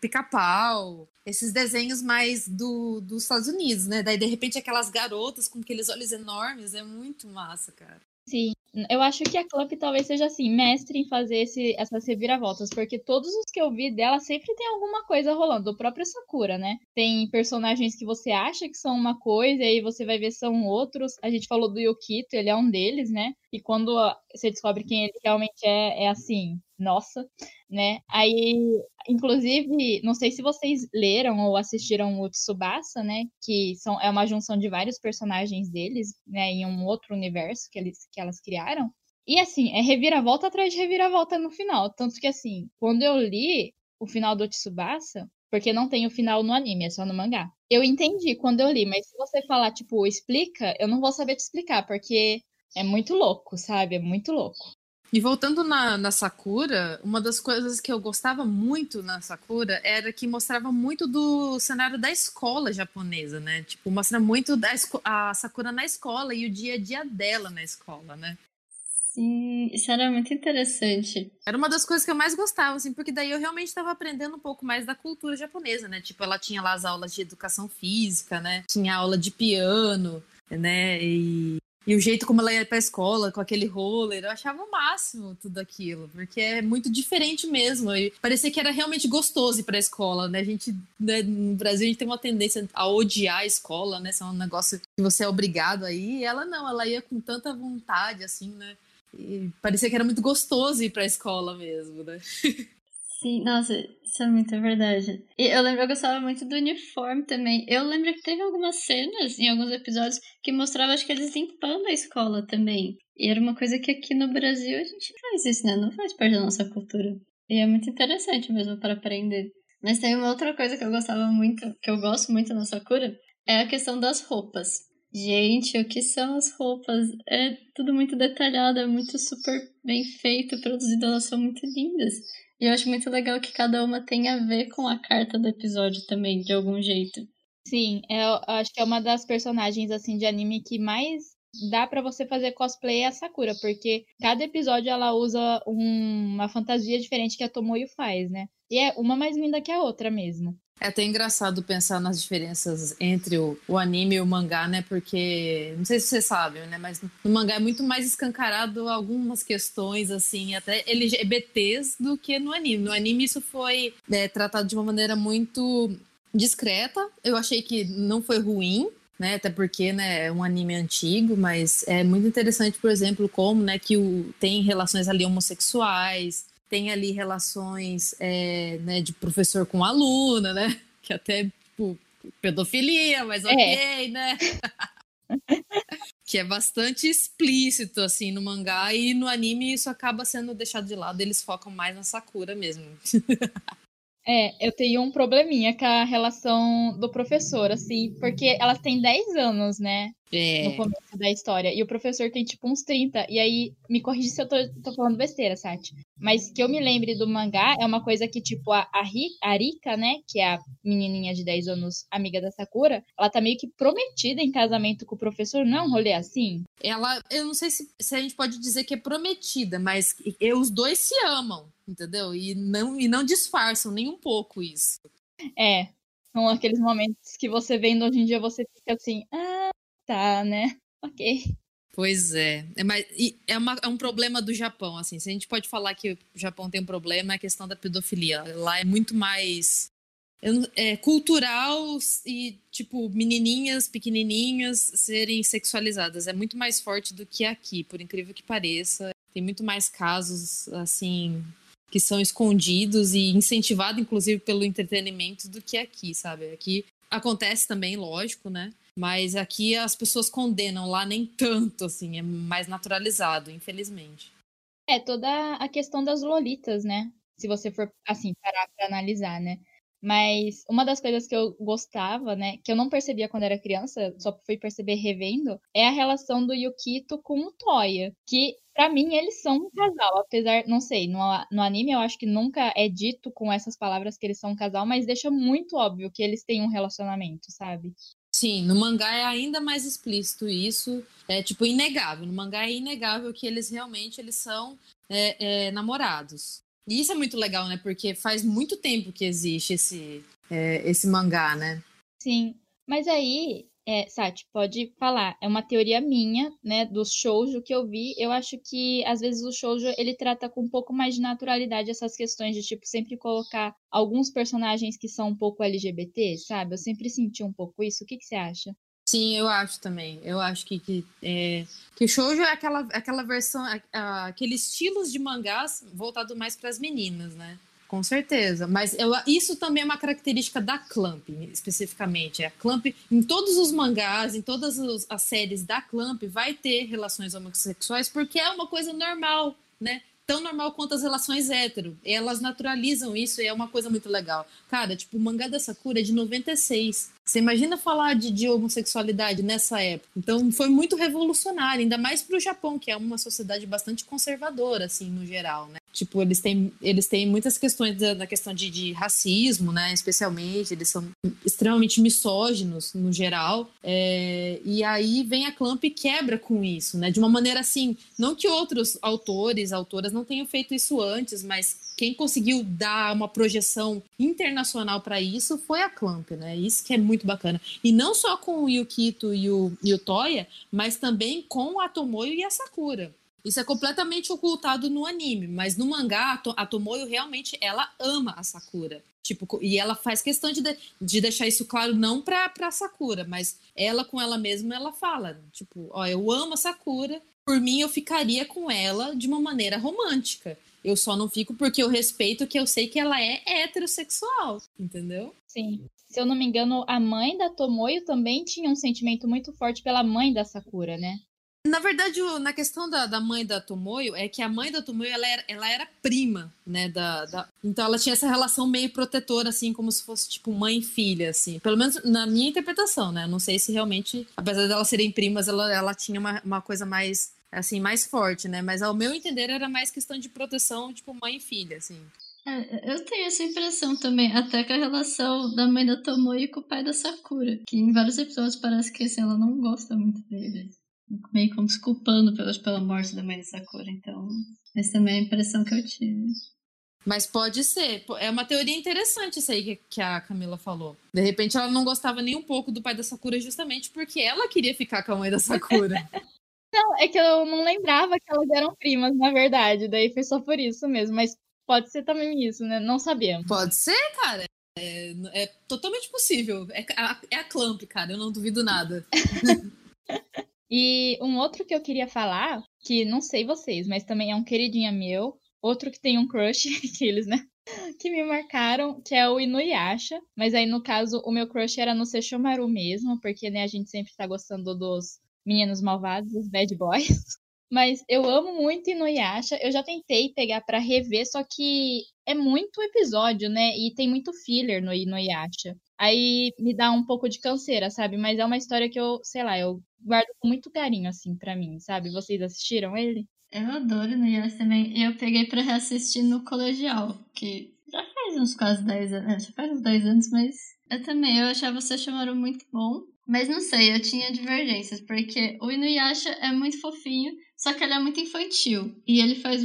pica-pau, esses desenhos mais do, dos Estados Unidos, né? Daí, de repente, aquelas garotas com aqueles olhos enormes, é muito massa, cara. Sim, eu acho que a Clamp talvez seja assim, mestre em fazer esse, essas reviravoltas, porque todos os que eu vi dela sempre tem alguma coisa rolando. O próprio Sakura, né? Tem personagens que você acha que são uma coisa, e aí você vai ver são outros. A gente falou do Yukito, ele é um deles, né? E quando você descobre quem ele realmente é, é assim, nossa, né? Aí, inclusive, não sei se vocês leram ou assistiram o Tsubasa, né? Que são, é uma junção de vários personagens deles, né? Em um outro universo que, eles, que elas criaram. E assim, é reviravolta atrás de reviravolta no final. Tanto que, assim, quando eu li o final do Tsubasa, porque não tem o final no anime, é só no mangá. Eu entendi quando eu li, mas se você falar, tipo, explica, eu não vou saber te explicar, porque é muito louco, sabe? É muito louco. E voltando na, na, Sakura, uma das coisas que eu gostava muito na Sakura era que mostrava muito do cenário da escola japonesa, né? Tipo, mostra muito da a Sakura na escola e o dia a dia dela na escola, né? Sim, isso era muito interessante. Era uma das coisas que eu mais gostava, assim, porque daí eu realmente estava aprendendo um pouco mais da cultura japonesa, né? Tipo, ela tinha lá as aulas de educação física, né? Tinha aula de piano, né? E E o jeito como ela ia pra escola, com aquele roller, eu achava o máximo tudo aquilo, porque é muito diferente mesmo. E parecia que era realmente gostoso ir pra escola, né? A gente, né, no Brasil, a gente tem uma tendência a odiar a escola, né? Isso é um negócio que você é obrigado aí. E ela não, ela ia com tanta vontade, assim, né? E parecia que era muito gostoso ir pra escola mesmo, né? (laughs) Sim, nossa, isso é muito verdade. E eu lembro eu gostava muito do uniforme também. Eu lembro que teve algumas cenas em alguns episódios que mostrava, acho que eles limpando a escola também. E era uma coisa que aqui no Brasil a gente faz isso, né? Não faz parte da nossa cultura. E é muito interessante mesmo para aprender. Mas tem uma outra coisa que eu gostava muito, que eu gosto muito na Sakura, é a questão das roupas. Gente, o que são as roupas? É tudo muito detalhado, é muito super bem feito, produzido, elas são muito lindas. E eu acho muito legal que cada uma tem a ver com a carta do episódio também, de algum jeito. Sim, é, eu acho que é uma das personagens assim de anime que mais dá para você fazer cosplay é a Sakura, porque cada episódio ela usa um, uma fantasia diferente que a Tomoyo faz, né? E é uma mais linda que a outra mesmo. É até engraçado pensar nas diferenças entre o, o, anime e o mangá, né? Porque, não sei se vocês sabem, né? Mas no mangá é muito mais escancarado algumas questões, assim, até LGBTs do que no anime. No anime isso foi é, tratado de uma maneira muito discreta. Eu achei que não foi ruim, né? Até porque, né, é um anime antigo, mas é muito interessante, por exemplo, como, né, que o, tem relações ali homossexuais, tem ali relações é, né, de professor com aluna, né? (laughs) Que até, tipo, pedofilia, mas ok, é. né? (laughs) que é bastante explícito, assim, no mangá. E no anime isso acaba sendo deixado de lado. Eles focam mais na Sakura mesmo. (laughs) É, eu tenho um probleminha com a relação do professor, assim, porque elas têm 10 anos, né? É. No começo da história. E o professor tem, tipo, uns 30. E aí, me corrige se eu tô, tô falando besteira, Sati. Mas que eu me lembre do mangá é uma coisa que, tipo, a, a, a Rika, né? Que é a menininha de 10 anos, amiga da Sakura, ela tá meio que prometida em casamento com o professor. Não é um rolê assim? Ela, eu não sei se, se a gente pode dizer que é prometida, mas os dois se amam entendeu? E não, e não disfarçam nem um pouco isso. É, são aqueles momentos que você vendo hoje em dia, você fica assim, ah, tá, né? Ok. Pois é. É, mas, é, uma, é um problema do Japão, assim. Se a gente pode falar que o Japão tem um problema, é a questão da pedofilia. Lá é muito mais é, cultural e, tipo, menininhas, pequenininhas serem sexualizadas. É muito mais forte do que aqui, por incrível que pareça. Tem muito mais casos, assim, que são escondidos e incentivados, inclusive, pelo entretenimento do que aqui, sabe? Aqui acontece também, lógico, né? Mas aqui as pessoas condenam, lá nem tanto, assim, é mais naturalizado, infelizmente. É, toda a questão das lolitas, né? Se você for, assim, parar pra analisar, né? Mas uma das coisas que eu gostava, né, que eu não percebia quando era criança, só fui perceber revendo, é a relação do Yukito com o Toya, que para mim eles são um casal, apesar, não sei, no, no anime eu acho que nunca é dito com essas palavras que eles são um casal, mas deixa muito óbvio que eles têm um relacionamento, sabe? Sim, no mangá é ainda mais explícito isso, é tipo inegável. No mangá é inegável que eles realmente eles são é, é, namorados. E isso é muito legal, né? Porque faz muito tempo que existe esse, é, esse mangá, né? Sim. Mas aí, é, Sati, pode falar. É uma teoria minha, né? Dos shoujo que eu vi. Eu acho que, às vezes, o shoujo, ele trata com um pouco mais de naturalidade essas questões de, tipo, sempre colocar alguns personagens que são um pouco LGBT, sabe? Eu sempre senti um pouco isso. O que, que você acha? Sim, eu acho também. Eu acho que, que, é, que shoujo é aquela, aquela versão, aqueles estilos de mangás voltado mais para as meninas, né? Com certeza. Mas eu, isso também é uma característica da Clamp, especificamente. A Clamp, em todos os mangás, em todas as séries da Clamp, vai ter relações homossexuais, porque é uma coisa normal, né? Tão normal quanto as relações hétero. Elas naturalizam isso e é uma coisa muito legal. Cara, tipo, o mangá da Sakura é de 96. Você imagina falar de, de, homossexualidade nessa época? Então foi muito revolucionário, ainda mais para o Japão, que é uma sociedade bastante conservadora, assim, no geral, né? Tipo, eles têm, eles têm muitas questões da, da questão de, de, racismo, né? Especialmente, eles são extremamente misóginos no geral. É, e aí vem a Clamp e quebra com isso, né? De uma maneira assim, não que outros autores, autoras não tenham feito isso antes, mas quem conseguiu dar uma projeção internacional para isso foi a Clamp, né? Isso que é muito bacana. E não só com o Yukito e o, e o Toya, mas também com a Tomoyo e a Sakura. Isso é completamente ocultado no anime, mas no mangá, a Tomoyo realmente ela ama a Sakura. Tipo, e ela faz questão de, de deixar isso claro, não pra, pra Sakura, mas ela com ela mesma, ela fala, tipo, ó, eu amo a Sakura, por mim eu ficaria com ela de uma maneira romântica. Eu só não fico porque eu respeito que eu sei que ela é heterossexual, entendeu? Sim. Se eu não me engano, a mãe da Tomoyo também tinha um sentimento muito forte pela mãe da Sakura, né? Na verdade, na questão da, da mãe da Tomoyo, é que a mãe da Tomoyo, ela era, ela era prima, né, da, da, Então ela tinha essa relação meio protetora, assim, como se fosse, tipo, mãe e filha, assim. Pelo menos na minha interpretação, né? Não sei se realmente, apesar delas serem primas, ela, ela tinha uma, uma coisa mais, assim, mais forte, né? Mas ao meu entender, era mais questão de proteção, tipo, mãe e filha, assim. É, eu tenho essa impressão também, até que a relação da mãe da Tomoyo com o pai da Sakura, que em vários episódios parece que assim, ela não gosta muito dele meio como desculpando pela, pela morte da mãe da Sakura. Então, essa também é a impressão que eu tive. Mas pode ser. É uma teoria interessante isso aí que, que a Camila falou. De repente ela não gostava nem um pouco do pai da Sakura justamente porque ela queria ficar com a mãe da Sakura. (laughs) não, é que eu não lembrava que elas eram primas, na verdade. Daí foi só por isso mesmo. Mas pode ser também isso, né? Não sabemos. Pode ser, cara. É, é totalmente possível. É a, é a Clamp, cara. Eu não duvido nada. (laughs) E um outro que eu queria falar, que não sei vocês, mas também é um queridinho meu, outro que tem um crush, (laughs) aqueles, né? Que me marcaram, que é o Inuyasha. Mas aí, no caso, o meu crush era no Sesshomaru mesmo, porque, né, a gente sempre tá gostando dos meninos malvados, dos bad boys. (laughs) Mas eu amo muito Inuyasha. Eu já tentei pegar para rever, só que é muito episódio, né? E tem muito filler no Inuyasha. Aí me dá um pouco de canseira, sabe? Mas é uma história que eu, sei lá, eu guardo com muito carinho, assim, para mim, sabe? Vocês assistiram ele? Eu adoro Inuyasha também. Eu peguei para reassistir no colegial, que já faz uns quase 10 anos. É, já faz uns 10 anos, mas eu também. Eu achava você chamaram muito bom. Mas não sei, eu tinha divergências, porque o Inuyasha é muito fofinho, só que ele é muito infantil. E ele faz.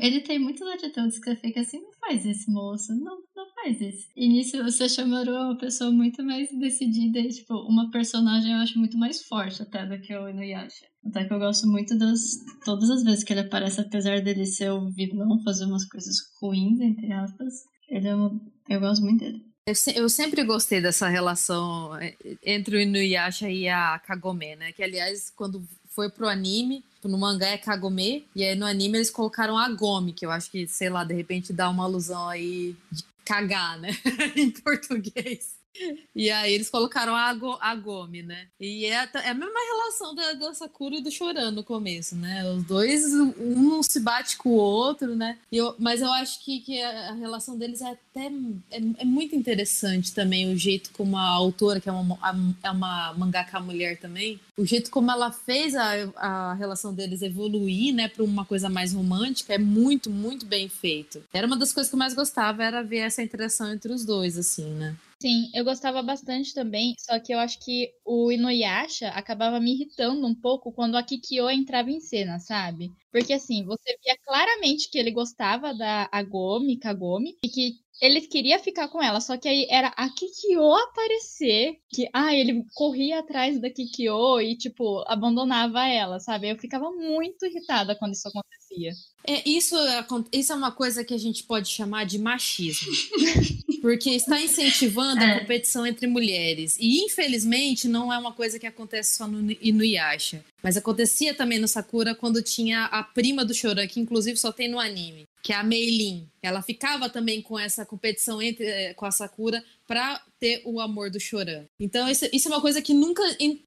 Ele tem muitas atitudes que você fica assim, não faz isso, moço. Não, não faz isso. E nisso você chamou uma pessoa muito mais decidida e, tipo, uma personagem eu acho muito mais forte até do que o Inuyasha. Até que eu gosto muito das. Todas as vezes que ele aparece, apesar dele ser o vilão, fazer umas coisas ruins, entre aspas, ele é uma... Eu gosto muito dele. Eu, se, eu, sempre gostei dessa relação é, entre o Inuyasha e a Kagome, né? Que, aliás, quando foi pro anime, no mangá é Kagome, e aí no anime eles colocaram a Gomi, que eu acho que, sei lá, de repente dá uma alusão aí de cagar, né? (laughs) em português. E aí eles colocaram a, Go, a Gomi, né? E é, é a mesma relação da, da Sakura e do Choran no começo, né? Os dois, um se bate com o outro, né? Eu, mas eu acho que, que a relação deles é até é, é, muito interessante também, o jeito como a autora, que é uma, é uma mangaka mulher também, o jeito como ela fez a, a relação deles evoluir, né, para uma coisa mais romântica, é muito, muito bem feito. Era uma das coisas que eu mais gostava, era ver essa interação entre os dois, assim, né? Sim, eu gostava bastante também, só que eu acho que o Inuyasha acabava me irritando um pouco quando a Kikyo entrava em cena, sabe? Porque assim, você via claramente que ele gostava da Agomi, Kagome, e que ele queria ficar com ela, só que aí era a Kikyo aparecer, que, ah, ele corria atrás da Kikyo e, tipo, abandonava ela, sabe? Eu ficava muito irritada quando isso acontecia. É, isso, é, isso é uma coisa que a gente pode chamar de machismo. (laughs) porque está incentivando é. a competição entre mulheres. E, infelizmente, não é uma coisa que acontece só no Inuyasha. Mas acontecia também no Sakura quando tinha a prima do Choran, que inclusive só tem no anime, que é a Meilin. Ela ficava também com essa competição entre, eh, com a Sakura para ter o amor do Choran. Então isso, isso, é uma coisa que nunca,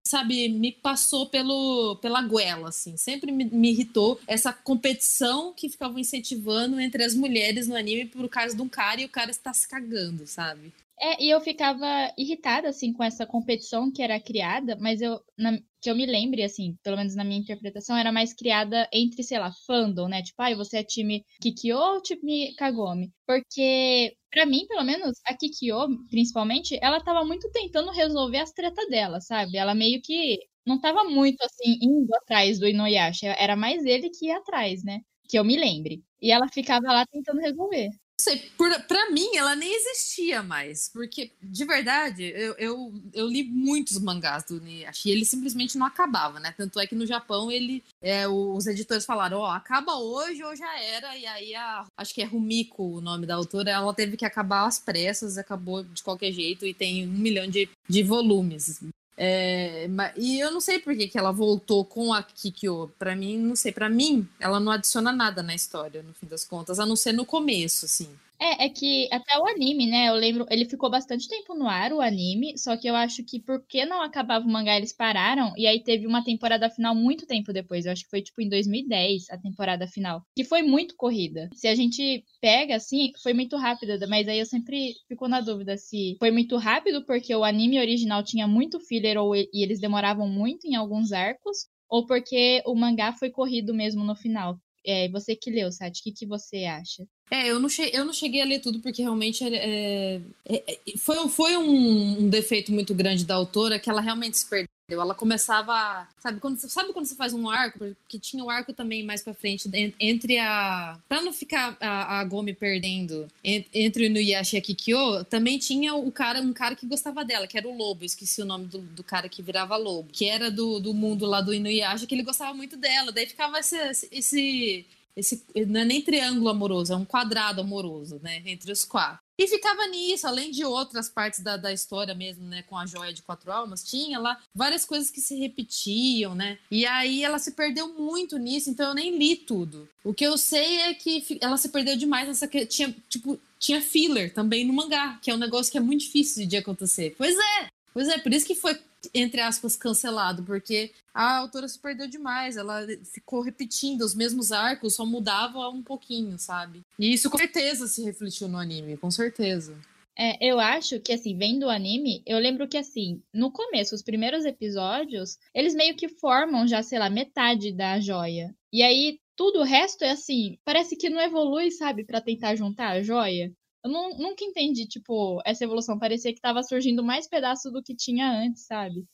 sabe, me passou pelo, pela goela, assim. Sempre me, me irritou essa competição que ficavam incentivando entre as mulheres no anime por causa de um cara e o cara está se cagando, sabe? É, e eu ficava irritada, assim, com essa competição que era criada, mas eu, na, que eu me lembre, assim, pelo menos na minha interpretação, era mais criada entre, sei lá, fandom, né? Tipo, ah, você é time Kikyo ou time Kagome? Porque, para mim, pelo menos, a Kikyo, principalmente, ela tava muito tentando resolver as tretas dela, sabe? Ela meio que não tava muito, assim, indo atrás do Inuyasha, era mais ele que ia atrás, né? Que eu me lembre. E ela ficava lá tentando resolver. Sei, por, pra mim ela nem existia mais, porque de verdade eu, eu, eu li muitos mangás do Niashi e ele simplesmente não acabava, né? Tanto é que no Japão ele, é, os editores falaram: ó, oh, acaba hoje ou já era, e aí a, acho que é Rumiko o nome da autora, ela teve que acabar às pressas, acabou de qualquer jeito e tem um milhão de, de volumes. É, e eu não sei por que, que ela voltou com a Kikyo. Para mim, não sei, para mim, ela não adiciona nada na história, no fim das contas, a não ser no começo, assim. É, é que até o anime, né? Eu lembro, ele ficou bastante tempo no ar, o anime, só que eu acho que porque não acabava o mangá, eles pararam, e aí teve uma temporada final muito tempo depois. Eu acho que foi tipo em 2010 a temporada final, que foi muito corrida. Se a gente pega assim, foi muito rápida, mas aí eu sempre fico na dúvida se foi muito rápido porque o anime original tinha muito filler ou, e eles demoravam muito em alguns arcos, ou porque o mangá foi corrido mesmo no final. É, você que leu, Sati, o que, que você acha? É, eu não, cheguei, eu não cheguei a ler tudo porque realmente é, é, é, foi, foi um, um, defeito muito grande da autora que ela realmente se perdeu. Ela começava, sabe quando, sabe quando você faz um arco? Porque tinha o um arco também mais pra frente, entre a. Pra não ficar a, a Gomi perdendo entre o Inuyasha e a Kikyo, também tinha o cara, um cara que gostava dela, que era o Lobo, esqueci o nome do, do cara que virava Lobo, que era do, do mundo lá do Inuyasha, que ele gostava muito dela. Daí ficava esse, esse esse não é nem triângulo amoroso, é um quadrado amoroso, né? Entre os quatro. E ficava nisso, além de outras partes da, da história mesmo, né? Com a joia de quatro almas, tinha lá várias coisas que se repetiam, né? E aí ela se perdeu muito nisso, então eu nem li tudo. O que eu sei é que ela se perdeu demais nessa que tinha, tipo, tinha filler também no mangá, que é um negócio que é muito difícil de acontecer. Pois é, pois é, por isso que foi entre aspas, cancelado, porque a autora se perdeu demais. Ela ficou repetindo os mesmos arcos, só mudava um pouquinho, sabe? E isso com certeza se refletiu no anime, com certeza. É, eu acho que, assim, vendo o anime, eu lembro que, assim, no começo, os primeiros episódios, eles meio que formam já, sei lá, metade da joia. E aí, tudo o resto é assim, parece que não evolui, sabe, para tentar juntar a joia. Eu não, nunca entendi, tipo, essa evolução. Parecia que tava surgindo mais pedaço do que tinha antes, sabe?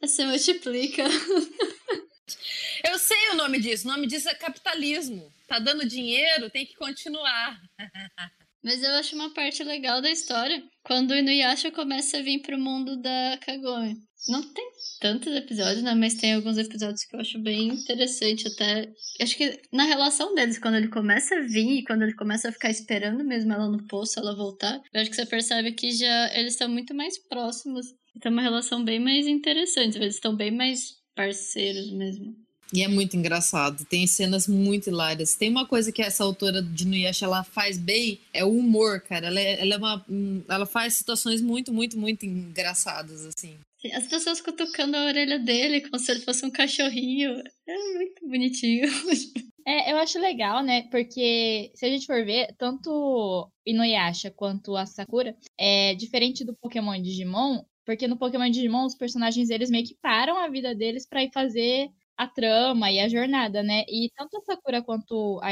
Você (laughs) multiplica. (laughs) Eu sei o nome disso. O nome disso é capitalismo. Tá dando dinheiro, tem que continuar. (laughs) Mas eu acho uma parte legal da história quando o Inuyasha começa a vir pro mundo da Kagome. Não tem tantos episódios, né? Mas tem alguns episódios que eu acho bem interessante até. Acho que na relação deles, quando ele começa a vir e quando ele começa a ficar esperando mesmo ela no poço, ela voltar, eu acho que você percebe que já eles estão muito mais próximos. Tem uma relação bem mais interessante. Eles estão bem mais parceiros mesmo. E é muito engraçado, tem cenas muito hilárias. Tem uma coisa que essa autora de Nuyasha ela faz bem, é o humor, cara. Ela, é, ela, é uma, ela faz situações muito, muito, muito engraçadas, assim. As pessoas cutucando a orelha dele como se ele fosse um cachorrinho. É muito bonitinho. (laughs) É, eu acho legal, né? Porque se a gente for ver, tanto Inuyasha quanto a Sakura é diferente do Pokémon Digimon, porque no Pokémon Digimon os personagens eles meio que param a vida deles para ir fazer a trama e a jornada, né? E tanto a Sakura quanto a,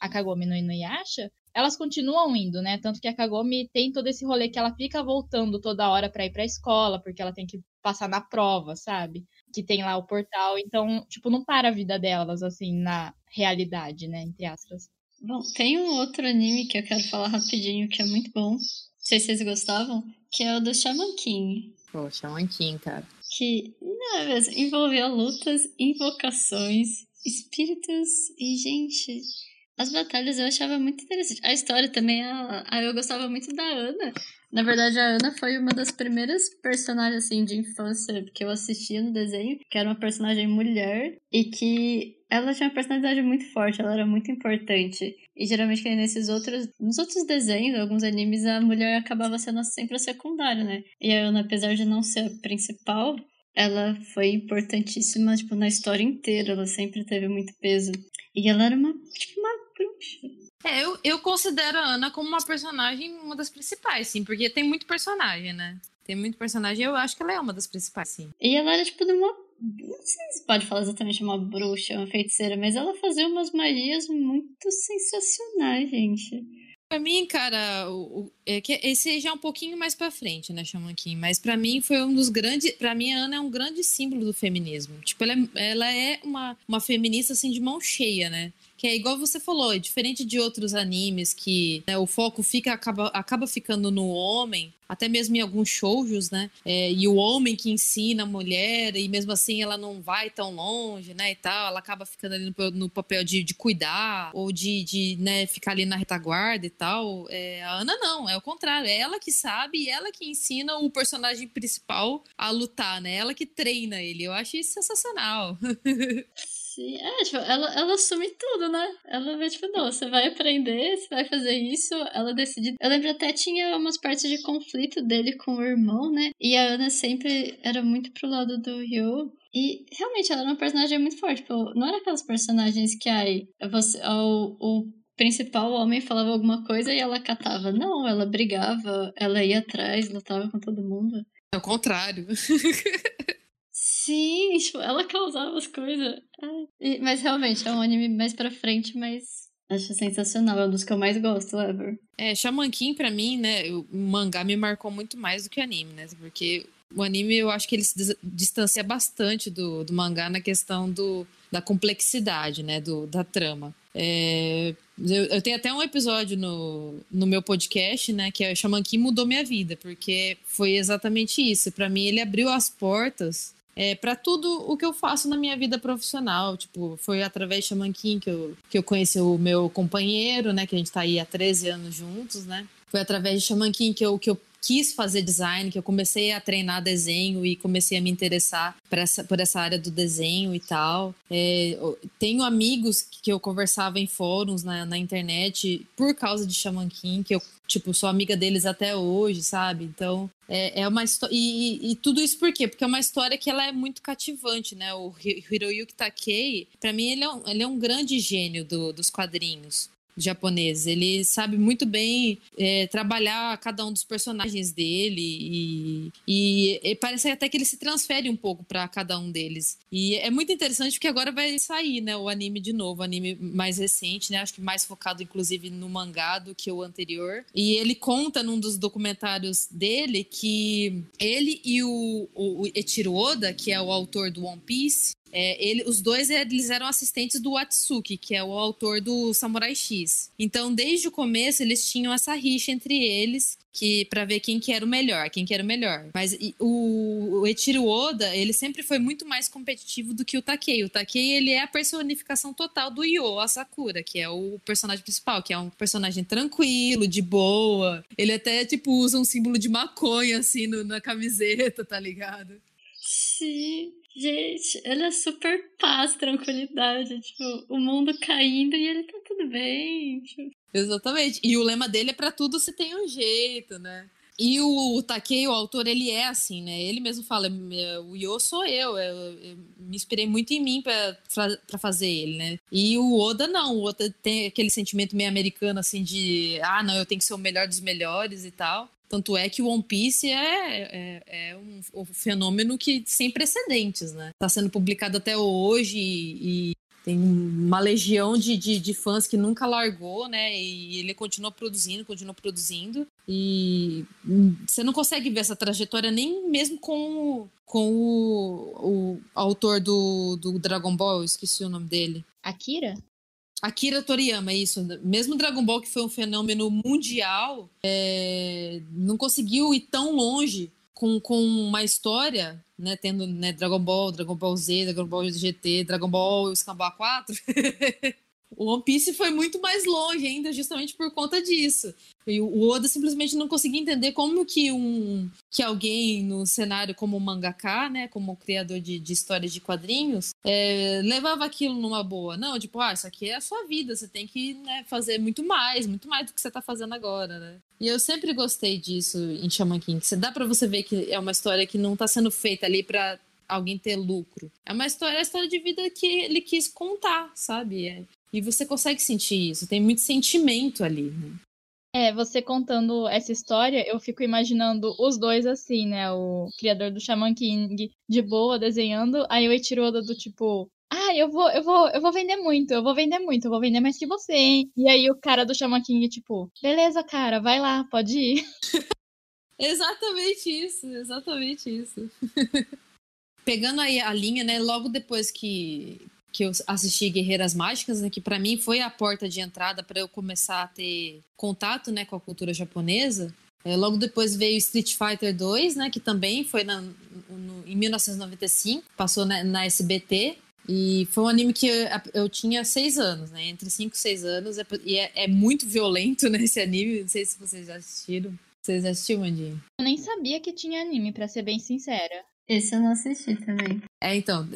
a Kagome no Inuyasha, elas continuam indo, né? Tanto que a Kagome tem todo esse rolê que ela fica voltando toda hora para ir pra escola, porque ela tem que passar na prova, sabe? Que tem lá o portal. Então, tipo, não para a vida delas, assim, na realidade, né? Entre aspas. Bom, tem um outro anime que eu quero falar rapidinho que é muito bom. Não sei se vocês gostavam, que é o do Shaman King. Pô, Shaman King, cara. Que, não é mesmo, envolveu lutas, invocações, espíritos e, gente, as batalhas eu achava muito interessante. A história também, a, a, eu gostava muito da Ana. Na verdade, a Ana foi uma das primeiras personagens assim de infância que eu assistia no desenho, que era uma personagem mulher e que ela tinha uma personalidade muito forte, ela era muito importante. E geralmente nesses outros, nos outros desenhos, alguns animes, a mulher acabava sendo sempre a secundária, né? E a Ana, apesar de não ser a principal, ela foi importantíssima, tipo, na história inteira, ela sempre teve muito peso. E ela era uma, tipo, uma. É, eu, eu considero a Ana como uma personagem, uma das principais, sim, porque tem muito personagem, né? Tem muito personagem, eu acho que ela é uma das principais, sim. E ela era, tipo, de uma. Não sei se pode falar exatamente uma bruxa, uma feiticeira, mas ela fazia umas magias muito sensacionais, gente. Pra mim, cara, o, o, é que esse já é um pouquinho mais pra frente, né, Shaman King? Mas pra mim foi um dos grandes. Pra mim, a Ana é um grande símbolo do feminismo. Tipo, ela é, ela é uma, uma feminista, assim, de mão cheia, né? Que é igual você falou, é diferente de outros animes que né, o foco fica acaba, acaba ficando no homem, até mesmo em alguns shoujos, né? É, e o homem que ensina a mulher, e mesmo assim ela não vai tão longe, né? E tal, ela acaba ficando ali no, no papel de, de, cuidar, ou de, de né, ficar ali na retaguarda e tal. É, a Ana não, é o contrário. É ela que sabe e ela que ensina o personagem principal a lutar, né? Ela que treina ele. Eu acho isso sensacional. (laughs) Sim, é, tipo, ela, ela assume tudo, né? Ela vai, tipo, não, você vai aprender, você vai fazer isso, ela decide. Eu lembro até tinha umas partes de conflito dele com o irmão, né? E a Ana sempre era muito pro lado do Ryo. E realmente ela era uma personagem muito forte. Tipo, não era aquelas personagens que aí você, o, o principal homem falava alguma coisa e ela catava. Não, ela brigava, ela ia atrás, lutava com todo mundo. É o contrário. (laughs) Sim, (laughs) tipo, ela causava as coisas. É. Mas realmente, é um anime mais pra frente, mas acho sensacional. É um dos que eu mais gosto, ever. É, Shaman King, pra mim, né, o mangá me marcou muito mais do que o anime, né? Porque o anime, eu acho que ele se distancia bastante do, do mangá na questão do, da complexidade, né, do, da trama. É, eu, eu, tenho até um episódio no, no meu podcast, né, que é Shaman King mudou minha vida, porque foi exatamente isso. Para mim, ele abriu as portas é, para tudo o que eu faço na minha vida profissional. Tipo, foi através de King que eu, que eu conheci o meu companheiro, né? Que a gente tá aí há 13 anos juntos, né? Foi através de King que eu, que eu quis fazer design, que eu comecei a treinar desenho e comecei a me interessar por essa, por essa área do desenho e tal. É, tenho amigos que eu conversava em fóruns na, na internet por causa de Shaman King, que eu tipo, sou amiga deles até hoje, sabe? Então, é, é uma história. E, e, tudo isso por quê? Porque é uma história que ela é muito cativante, né? O Hiroyuki Takei, para mim, ele é, um, ele é um grande gênio do, dos quadrinhos japonês. Ele sabe muito bem é, trabalhar cada um dos personagens dele e, e, e, parece até que ele se transfere um pouco para cada um deles. E é muito interessante porque agora vai sair, né, o anime de novo, o anime mais recente, né, acho que mais focado inclusive no mangá do que o anterior. E ele conta num dos documentários dele que ele e o, o, o Eiichiro Oda, que é o autor do One Piece, é, ele, os dois eles eram assistentes do Atsuki, que é o autor do Samurai X. Então, desde o começo, eles tinham essa rixa entre eles, que para ver quem que era o melhor, quem que era o melhor. Mas o, o Eiichiro Oda, ele sempre foi muito mais competitivo do que o Takei. O Takei, ele é a personificação total do a Sakura, que é o personagem principal, que é um personagem tranquilo, de boa. Ele até, tipo, usa um símbolo de maconha, assim, no, na camiseta, tá ligado? Sim. Gente, ele é super paz, tranquilidade. Tipo, o mundo caindo e ele tá tudo bem. Tipo. Exatamente. E o lema dele é para tudo se tem um jeito, né? E o Takei, o autor, ele é assim, né? Ele mesmo fala, o Yo sou eu, eu, eu me inspirei muito em mim para fazer ele, né? E o Oda não, o Oda tem aquele sentimento meio americano, assim, de ah, não, eu tenho que ser o melhor dos melhores e tal. Tanto é que o One Piece é, é, é um, um, fenômeno que sem precedentes, né? Tá sendo publicado até hoje e tem uma legião de, de, de, fãs que nunca largou, né? E ele continua produzindo, continua produzindo. E você não consegue ver essa trajetória nem mesmo com, com o, o autor do, do Dragon Ball, eu esqueci o nome dele. Akira? Akira Toriyama, isso. Mesmo Dragon Ball, que foi um fenômeno mundial, é, não conseguiu ir tão longe com, com uma história, né? Tendo né, Dragon Ball, Dragon Ball Z, Dragon Ball GT, Dragon Ball Escambau 4. (laughs) O One Piece foi muito mais longe ainda, justamente por conta disso. E o Oda simplesmente não conseguia entender como que um que alguém no cenário como mangaka, né, como criador de, de histórias de quadrinhos, é, levava aquilo numa boa. Não, tipo, ah, isso aqui é a sua vida, você tem que né, fazer muito mais, muito mais do que você tá fazendo agora, né? E eu sempre gostei disso em Shaman King. Dá para você ver que é uma história que não tá sendo feita ali para alguém ter lucro. É uma história, é a história de vida que ele quis contar, sabe? E você consegue sentir isso, tem muito sentimento ali. Né? É, você contando essa história, eu fico imaginando os dois assim, né? O criador do Shaman King de boa desenhando, aí o Eiichiro do tipo, ah, eu vou, eu vou, eu vou vender muito, eu vou vender muito, eu vou vender mais que você, hein? E aí o cara do Shaman King, tipo, beleza, cara, vai lá, pode ir. (laughs) exatamente isso, exatamente isso. (laughs) Pegando aí a linha, né, logo depois que que eu assisti Guerreiras Mágicas, né, que para mim foi a porta de entrada para eu começar a ter contato, né, com a cultura japonesa. É, logo depois veio Street Fighter 2, né, que também foi na, no, em 1995, passou na, na, SBT. E foi um anime que eu, eu, tinha seis anos, né? Entre cinco e seis anos. É, e é, é, muito violento, né? Esse anime. Não sei se vocês já assistiram. Vocês assistiram, Mandinho? Eu nem sabia que tinha anime, para ser bem sincera. Esse eu não assisti também. É, então,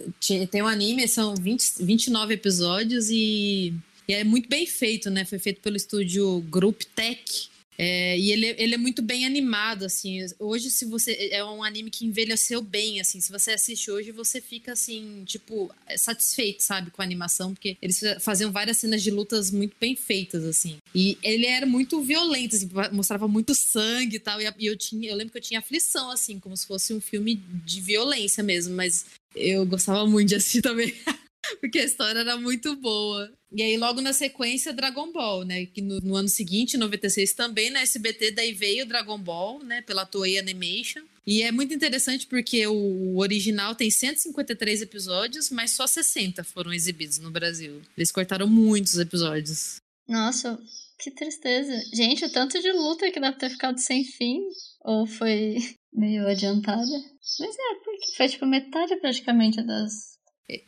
tem um anime, são 20, 29 episódios e, e é muito bem feito, né? Foi feito pelo estúdio Group Tech. É, e ele, ele é muito bem animado, assim. Hoje, se você. É um anime que envelheceu bem, assim. Se você assiste hoje, você fica, assim, tipo, satisfeito, sabe, com a animação, porque eles faziam várias cenas de lutas muito bem feitas, assim. E ele era muito violento, assim, mostrava muito sangue e tal. E eu, tinha, eu lembro que eu tinha aflição, assim, como se fosse um filme de violência mesmo, mas eu gostava muito de assistir também. (laughs) (laughs) porque a história era muito boa. E aí, logo na sequência, Dragon Ball, né? Que no, no, ano seguinte, 96, também na SBT, daí veio Dragon Ball, né? Pela Toei Animation. E é muito interessante porque o original tem 153 episódios, mas só 60 foram exibidos no Brasil. Eles cortaram muitos episódios. Nossa, que tristeza. Gente, o tanto de luta que deve ter ficado sem fim. Ou foi (laughs) meio adiantada. Mas é, porque foi tipo metade praticamente das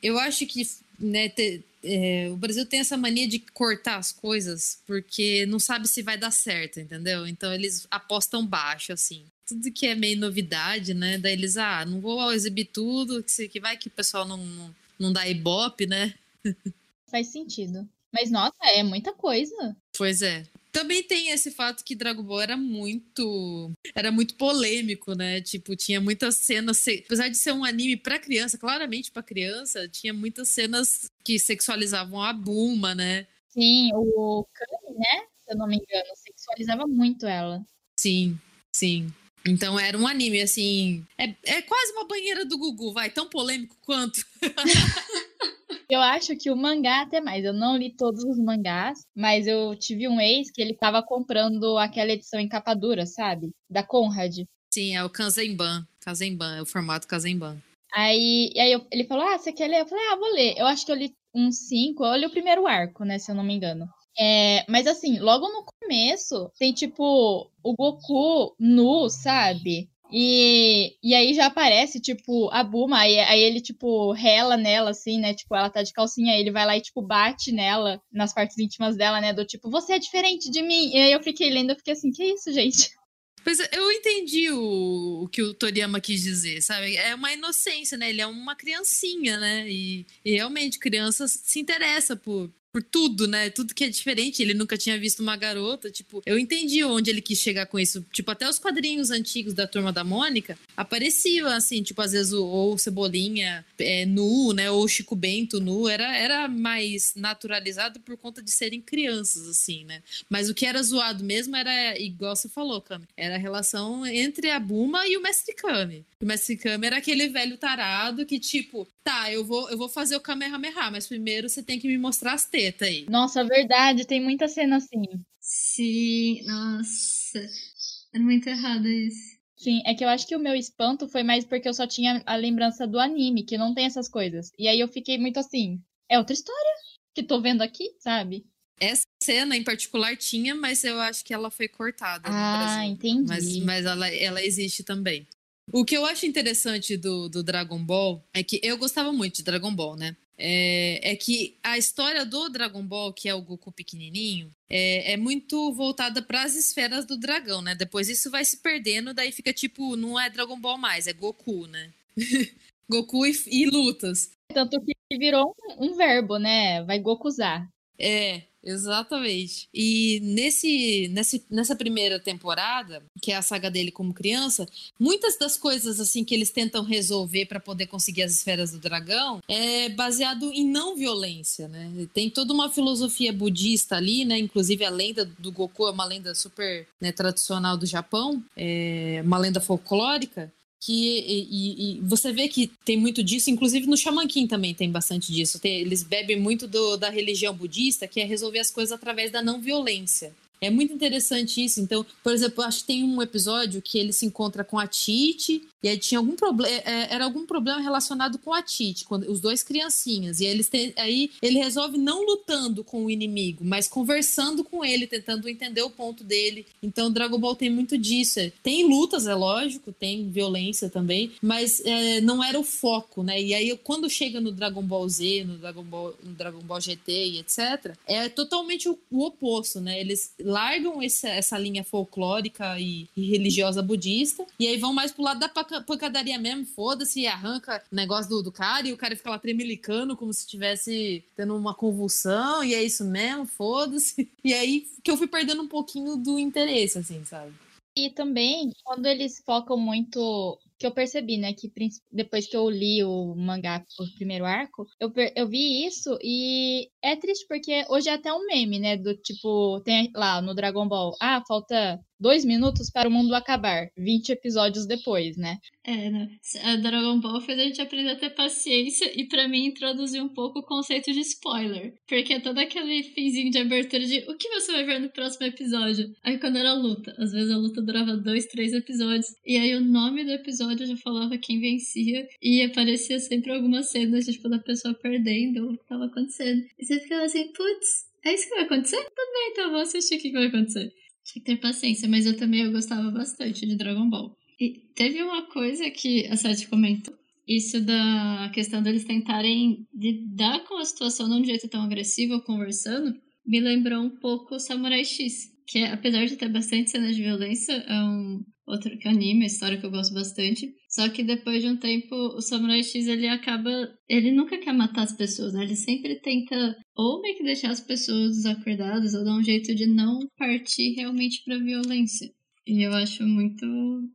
eu acho que né, te, é, o Brasil tem essa mania de cortar as coisas porque não sabe se vai dar certo, entendeu? Então eles apostam baixo, assim. Tudo que é meio novidade, né? Daí eles, ah, não vou exibir tudo, que vai que o pessoal não, não, não dá ibope, né? (laughs) Faz sentido. Mas, nossa, é muita coisa. Pois é. Também tem esse fato que Dragon Ball era muito. Era muito polêmico, né? Tipo, tinha muitas cenas. Apesar de ser um anime para criança, claramente para criança, tinha muitas cenas que sexualizavam a Buma, né? Sim, o Kami, né? Se eu não me engano, sexualizava muito ela. Sim, sim. Então era um anime, assim. É, é quase uma banheira do Gugu, vai, tão polêmico quanto. (laughs) Eu acho que o mangá até mais. Eu não li todos os mangás, mas eu tive um ex que ele tava comprando aquela edição em capa dura, sabe? Da Conrad. Sim, é o Kanzenban. Kanzenban, é o formato Kanzenban. Aí, aí eu, ele falou: Ah, você quer ler? Eu falei: Ah, vou ler. Eu acho que eu li uns cinco. Eu li o primeiro arco, né? Se eu não me engano. É, mas assim, logo no começo, tem tipo o Goku nu, sabe? E, e aí já aparece, tipo, a Buma, aí, aí ele, tipo, rela nela, assim, né? Tipo, ela tá de calcinha, aí ele vai lá e, tipo, bate nela, nas partes íntimas dela, né? Do tipo, você é diferente de mim. E aí eu fiquei lendo, eu fiquei assim, que isso, gente? Pois é, eu entendi o, o, que o Toriyama quis dizer, sabe? É uma inocência, né? Ele é uma criancinha, né? E, e realmente, criança se interessa por, por tudo, né? Tudo que é diferente. Ele nunca tinha visto uma garota. Tipo, eu entendi onde ele quis chegar com isso. Tipo, até os quadrinhos antigos da Turma da Mônica apareciam, assim, tipo, às vezes o, ou Cebolinha é, nu, né? Ou Chico Bento nu. Era, era mais naturalizado por conta de serem crianças, assim, né? Mas o que era zoado mesmo era, igual você falou, Kami, era a relação entre a Buma e o Mestre Kami. O Mestre Kami era aquele velho tarado que, tipo, tá, eu vou, eu vou fazer o Kamehameha, mas primeiro você tem que me mostrar as tetas aí. Nossa, verdade, tem muita cena assim. Sim, nossa. É muito errado isso. Sim, é que eu acho que o meu espanto foi mais porque eu só tinha a lembrança do anime, que não tem essas coisas. E aí eu fiquei muito assim, é outra história que tô vendo aqui, sabe? Essa cena em particular tinha, mas eu acho que ela foi cortada. Ah, entendi. Mas, mas ela, ela existe também. O que eu acho interessante do, do Dragon Ball é que eu gostava muito de Dragon Ball, né? É, é, que a história do Dragon Ball, que é o Goku pequenininho, é, é muito voltada para as esferas do dragão, né? Depois isso vai se perdendo, daí fica tipo, não é Dragon Ball mais, é Goku, né? (laughs) Goku e, e, lutas. Tanto que virou um, um verbo, né? Vai Gokuzar. É, Exatamente. E nesse, nesse, nessa primeira temporada, que é a saga dele como criança, muitas das coisas assim que eles tentam resolver para poder conseguir as esferas do dragão é baseado em não violência, né? Tem toda uma filosofia budista ali, né? Inclusive a lenda do Goku é uma lenda super né, tradicional do Japão, é uma lenda folclórica que e, e, você vê que tem muito disso, inclusive no King também tem bastante disso. Tem, eles bebem muito do, da religião budista, que é resolver as coisas através da não violência. É muito interessante isso. Então, por exemplo, acho que tem um episódio que ele se encontra com a Tite e aí tinha algum problema, é, é, era algum problema relacionado com a Tite, quando os dois criancinhas. E eles aí ele resolve não lutando com o inimigo, mas conversando com ele, tentando entender o ponto dele. Então, Dragon Ball tem muito disso. Tem lutas, é lógico, tem violência também, mas é, não era o foco, né? E aí, quando chega no Dragon Ball Z, no Dragon Ball, no Dragon Ball GT e etc., é totalmente o, o oposto, né? Eles largam essa linha folclórica e, e, religiosa budista, e aí vão mais pro lado da pancadaria mesmo, foda-se, arranca o negócio do, do cara e o cara fica lá tremelicando como se estivesse tendo uma convulsão, e é isso mesmo, foda-se. (laughs) E aí que eu fui perdendo um pouquinho do interesse, assim, sabe? E também, quando eles focam muito que eu percebi, né, que depois que eu li o mangá, o primeiro arco, eu, eu vi isso e é triste porque hoje é até um meme, né, do tipo, tem lá no Dragon Ball, ah, falta dois minutos para o mundo acabar, 20 episódios depois, né? É, né? A Dragon Ball fez a gente aprender a ter paciência e para mim introduziu um pouco o conceito de spoiler. Porque é todo aquele finzinho de abertura de o que você vai ver no próximo episódio. Aí quando era luta, às vezes a luta durava dois, três episódios. E aí o nome do episódio já falava quem vencia. E aparecia sempre algumas cenas tipo, da pessoa perdendo o que tava acontecendo. E você ficava assim, putz, é isso que vai acontecer? Tudo bem, então vou assistir o que vai acontecer. Tinha que ter paciência, mas eu também eu gostava bastante de Dragon Ball. E teve uma coisa que a Sati comentou. Isso da questão deles tentarem lidar com a situação de um jeito tão agressivo, conversando, me lembrou um pouco Samurai X. Que apesar de ter bastante cenas de violência, é um outro que é anime, história que eu gosto bastante. Só que depois de um tempo, o Samurai X ele acaba. Ele nunca quer matar as pessoas, né? Ele sempre tenta ou meio que deixar as pessoas desacordadas ou dar um jeito de não partir realmente pra violência. E eu acho muito.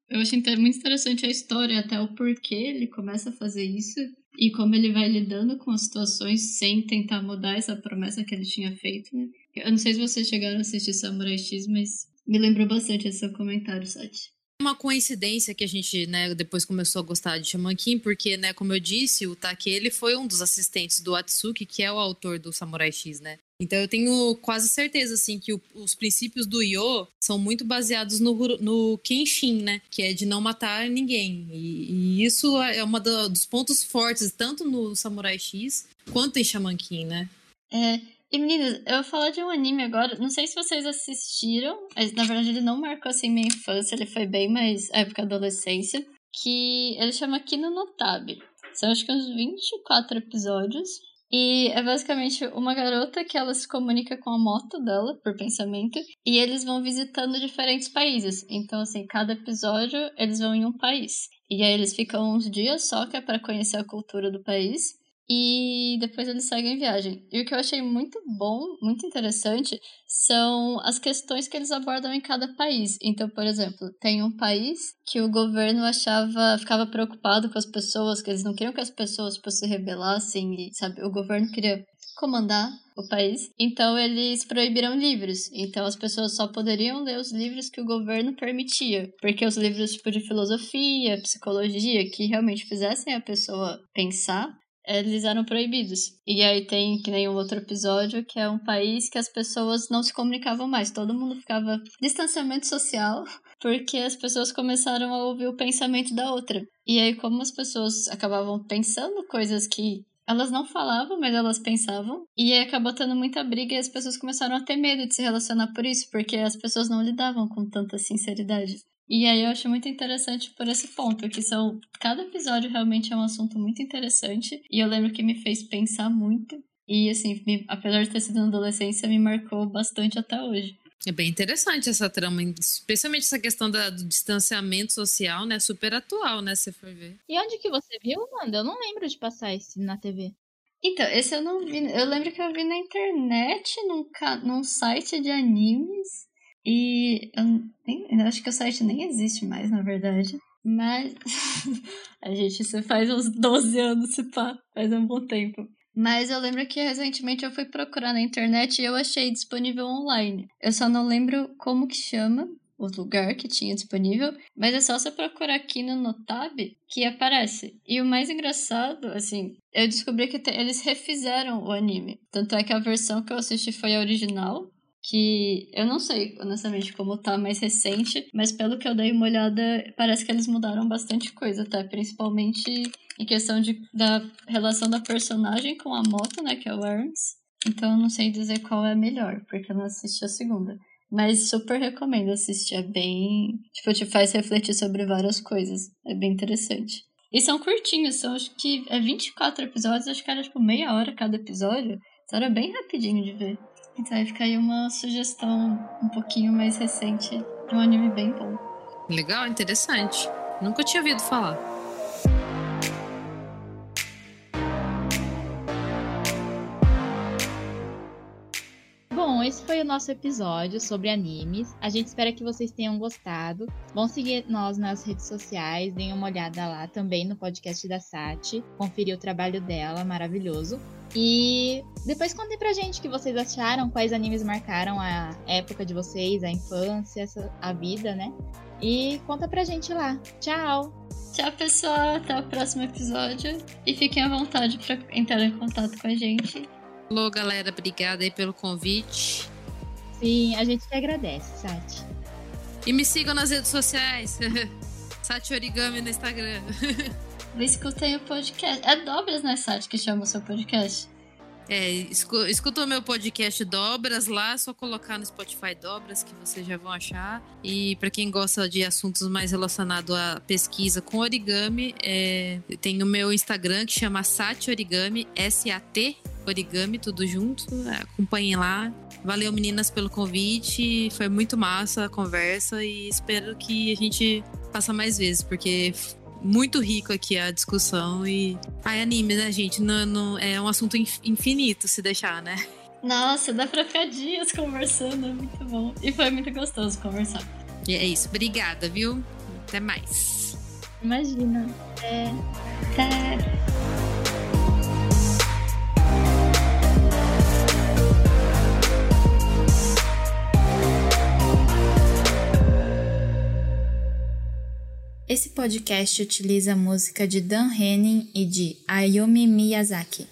Eu acho muito interessante a história, até o porquê ele começa a fazer isso e como ele vai lidando com as situações sem tentar mudar essa promessa que ele tinha feito. Né? Eu não sei se vocês chegaram a assistir Samurai X, mas me lembrou bastante esse seu comentário, Sati uma coincidência que a gente, né, depois começou a gostar de Shaman King, porque, né, como eu disse, o Taki, ele foi um dos assistentes do Atsuki, que é o autor do Samurai X, né? Então eu tenho quase certeza, assim, que o, os princípios do Yo são muito baseados no, no Kenshin, né? Que é de não matar ninguém. E, e isso é um dos pontos fortes, tanto no Samurai X quanto em Shaman King, né? É, e meninas, eu vou falar de um anime agora. Não sei se vocês assistiram. Na verdade, ele não marcou assim minha infância, ele foi bem mais época da adolescência. Que ele chama Kino Notabe. São acho que uns 24 episódios. E é basicamente uma garota que ela se comunica com a moto dela, por pensamento, e eles vão visitando diferentes países. Então, assim, cada episódio eles vão em um país. E aí eles ficam uns dias só que é para conhecer a cultura do país e depois eles seguem viagem. E o que eu achei muito bom, muito interessante, são as questões que eles abordam em cada país. Então, por exemplo, tem um país que o governo achava, ficava preocupado com as pessoas, que eles não queriam que as pessoas se rebelassem, e, sabe, o governo queria comandar o país. Então eles proibiram livros. Então as pessoas só poderiam ler os livros que o governo permitia, porque os livros tipo de filosofia, psicologia que realmente fizessem a pessoa pensar, eles eram proibidos. E aí tem que nem um outro episódio que é um país que as pessoas não se comunicavam mais, todo mundo ficava distanciamento social, (laughs) porque as pessoas começaram a ouvir o pensamento da outra. E aí como as pessoas acabavam pensando coisas que elas não falavam, mas elas pensavam. E aí acabou tendo muita briga e as pessoas começaram a ter medo de se relacionar por isso, porque as pessoas não lidavam com tanta sinceridade. E aí eu acho muito interessante por esse ponto, que são cada episódio realmente é um assunto muito interessante e eu lembro que me fez pensar muito e assim, me, apesar de ter sido na adolescência, me marcou bastante até hoje. É bem interessante essa trama, especialmente essa questão da, do distanciamento social, né? Super atual, né? Se for ver. E onde que você viu, Amanda? Eu não lembro de passar esse na TV. Então, esse eu não vi. Eu lembro que eu vi na internet, num, num site de animes. E eu, acho que o site nem existe mais, na verdade. Mas. (laughs) a gente, isso faz uns 12 anos, se pá, faz um bom tempo. Mas eu lembro que recentemente eu fui procurar na internet e eu achei disponível online. Eu só não lembro como que chama o lugar que tinha disponível, mas é só você procurar aqui no Notab que aparece. E o mais engraçado, assim, eu descobri que eles refizeram o anime. Tanto é que a versão que eu assisti foi a original, que eu não sei, honestamente, como tá mais recente, mas pelo que eu dei uma olhada, parece que eles mudaram bastante coisa, tá? Principalmente em questão de, da relação da personagem com a moto, né, que é o Aaron's. Então eu não sei dizer qual é a melhor, porque eu não assisti a segunda. Mas super recomendo assistir, é bem... Tipo, te faz refletir sobre várias coisas, é bem interessante. E são curtinhos, são acho que é 24 episódios, acho que era tipo meia hora cada episódio. Então era bem rapidinho de ver. Então aí fica aí uma sugestão um pouquinho mais recente de um anime bem bom. Legal, interessante. Nunca tinha ouvido falar. Bom, esse foi o nosso episódio sobre animes. A gente espera que vocês tenham gostado. Vão seguir nós nas redes sociais, deem uma olhada lá também no podcast da Sati, conferir o trabalho dela, maravilhoso. E depois contem pra gente o que vocês acharam, quais animes marcaram a época de vocês, a infância, a vida, né? E conta pra gente lá. Tchau! Tchau, pessoal. Até o próximo episódio. E fiquem à vontade para entrar em contato com a gente. Alô, galera. Obrigada aí pelo convite. Sim, a gente que agradece, Sati. E me sigam nas redes sociais. (laughs) Sati Origami no Instagram. (laughs) Escutem o podcast. É Dobras, né, Sati, que chama o seu podcast? É, escuta o meu podcast Dobras lá, é só colocar no Spotify Dobras que vocês já vão achar. E para quem gosta de assuntos mais relacionados à pesquisa com origami, é, tem o meu Instagram que chama Sati Origami, S-A-T Origami, tudo junto. Acompanhem lá. Valeu, meninas, pelo convite. Foi muito massa a conversa e espero que a gente faça mais vezes, porque muito rico aqui a discussão e. Ai, anime, né, gente? Não, não, é um assunto infinito se deixar, né? Nossa, dá pra ficar dias conversando, muito bom. E foi muito gostoso conversar. E é isso, obrigada, viu? Até mais. Imagina. É. Até. Esse podcast utiliza música de Dan Henning e de Ayumi Miyazaki.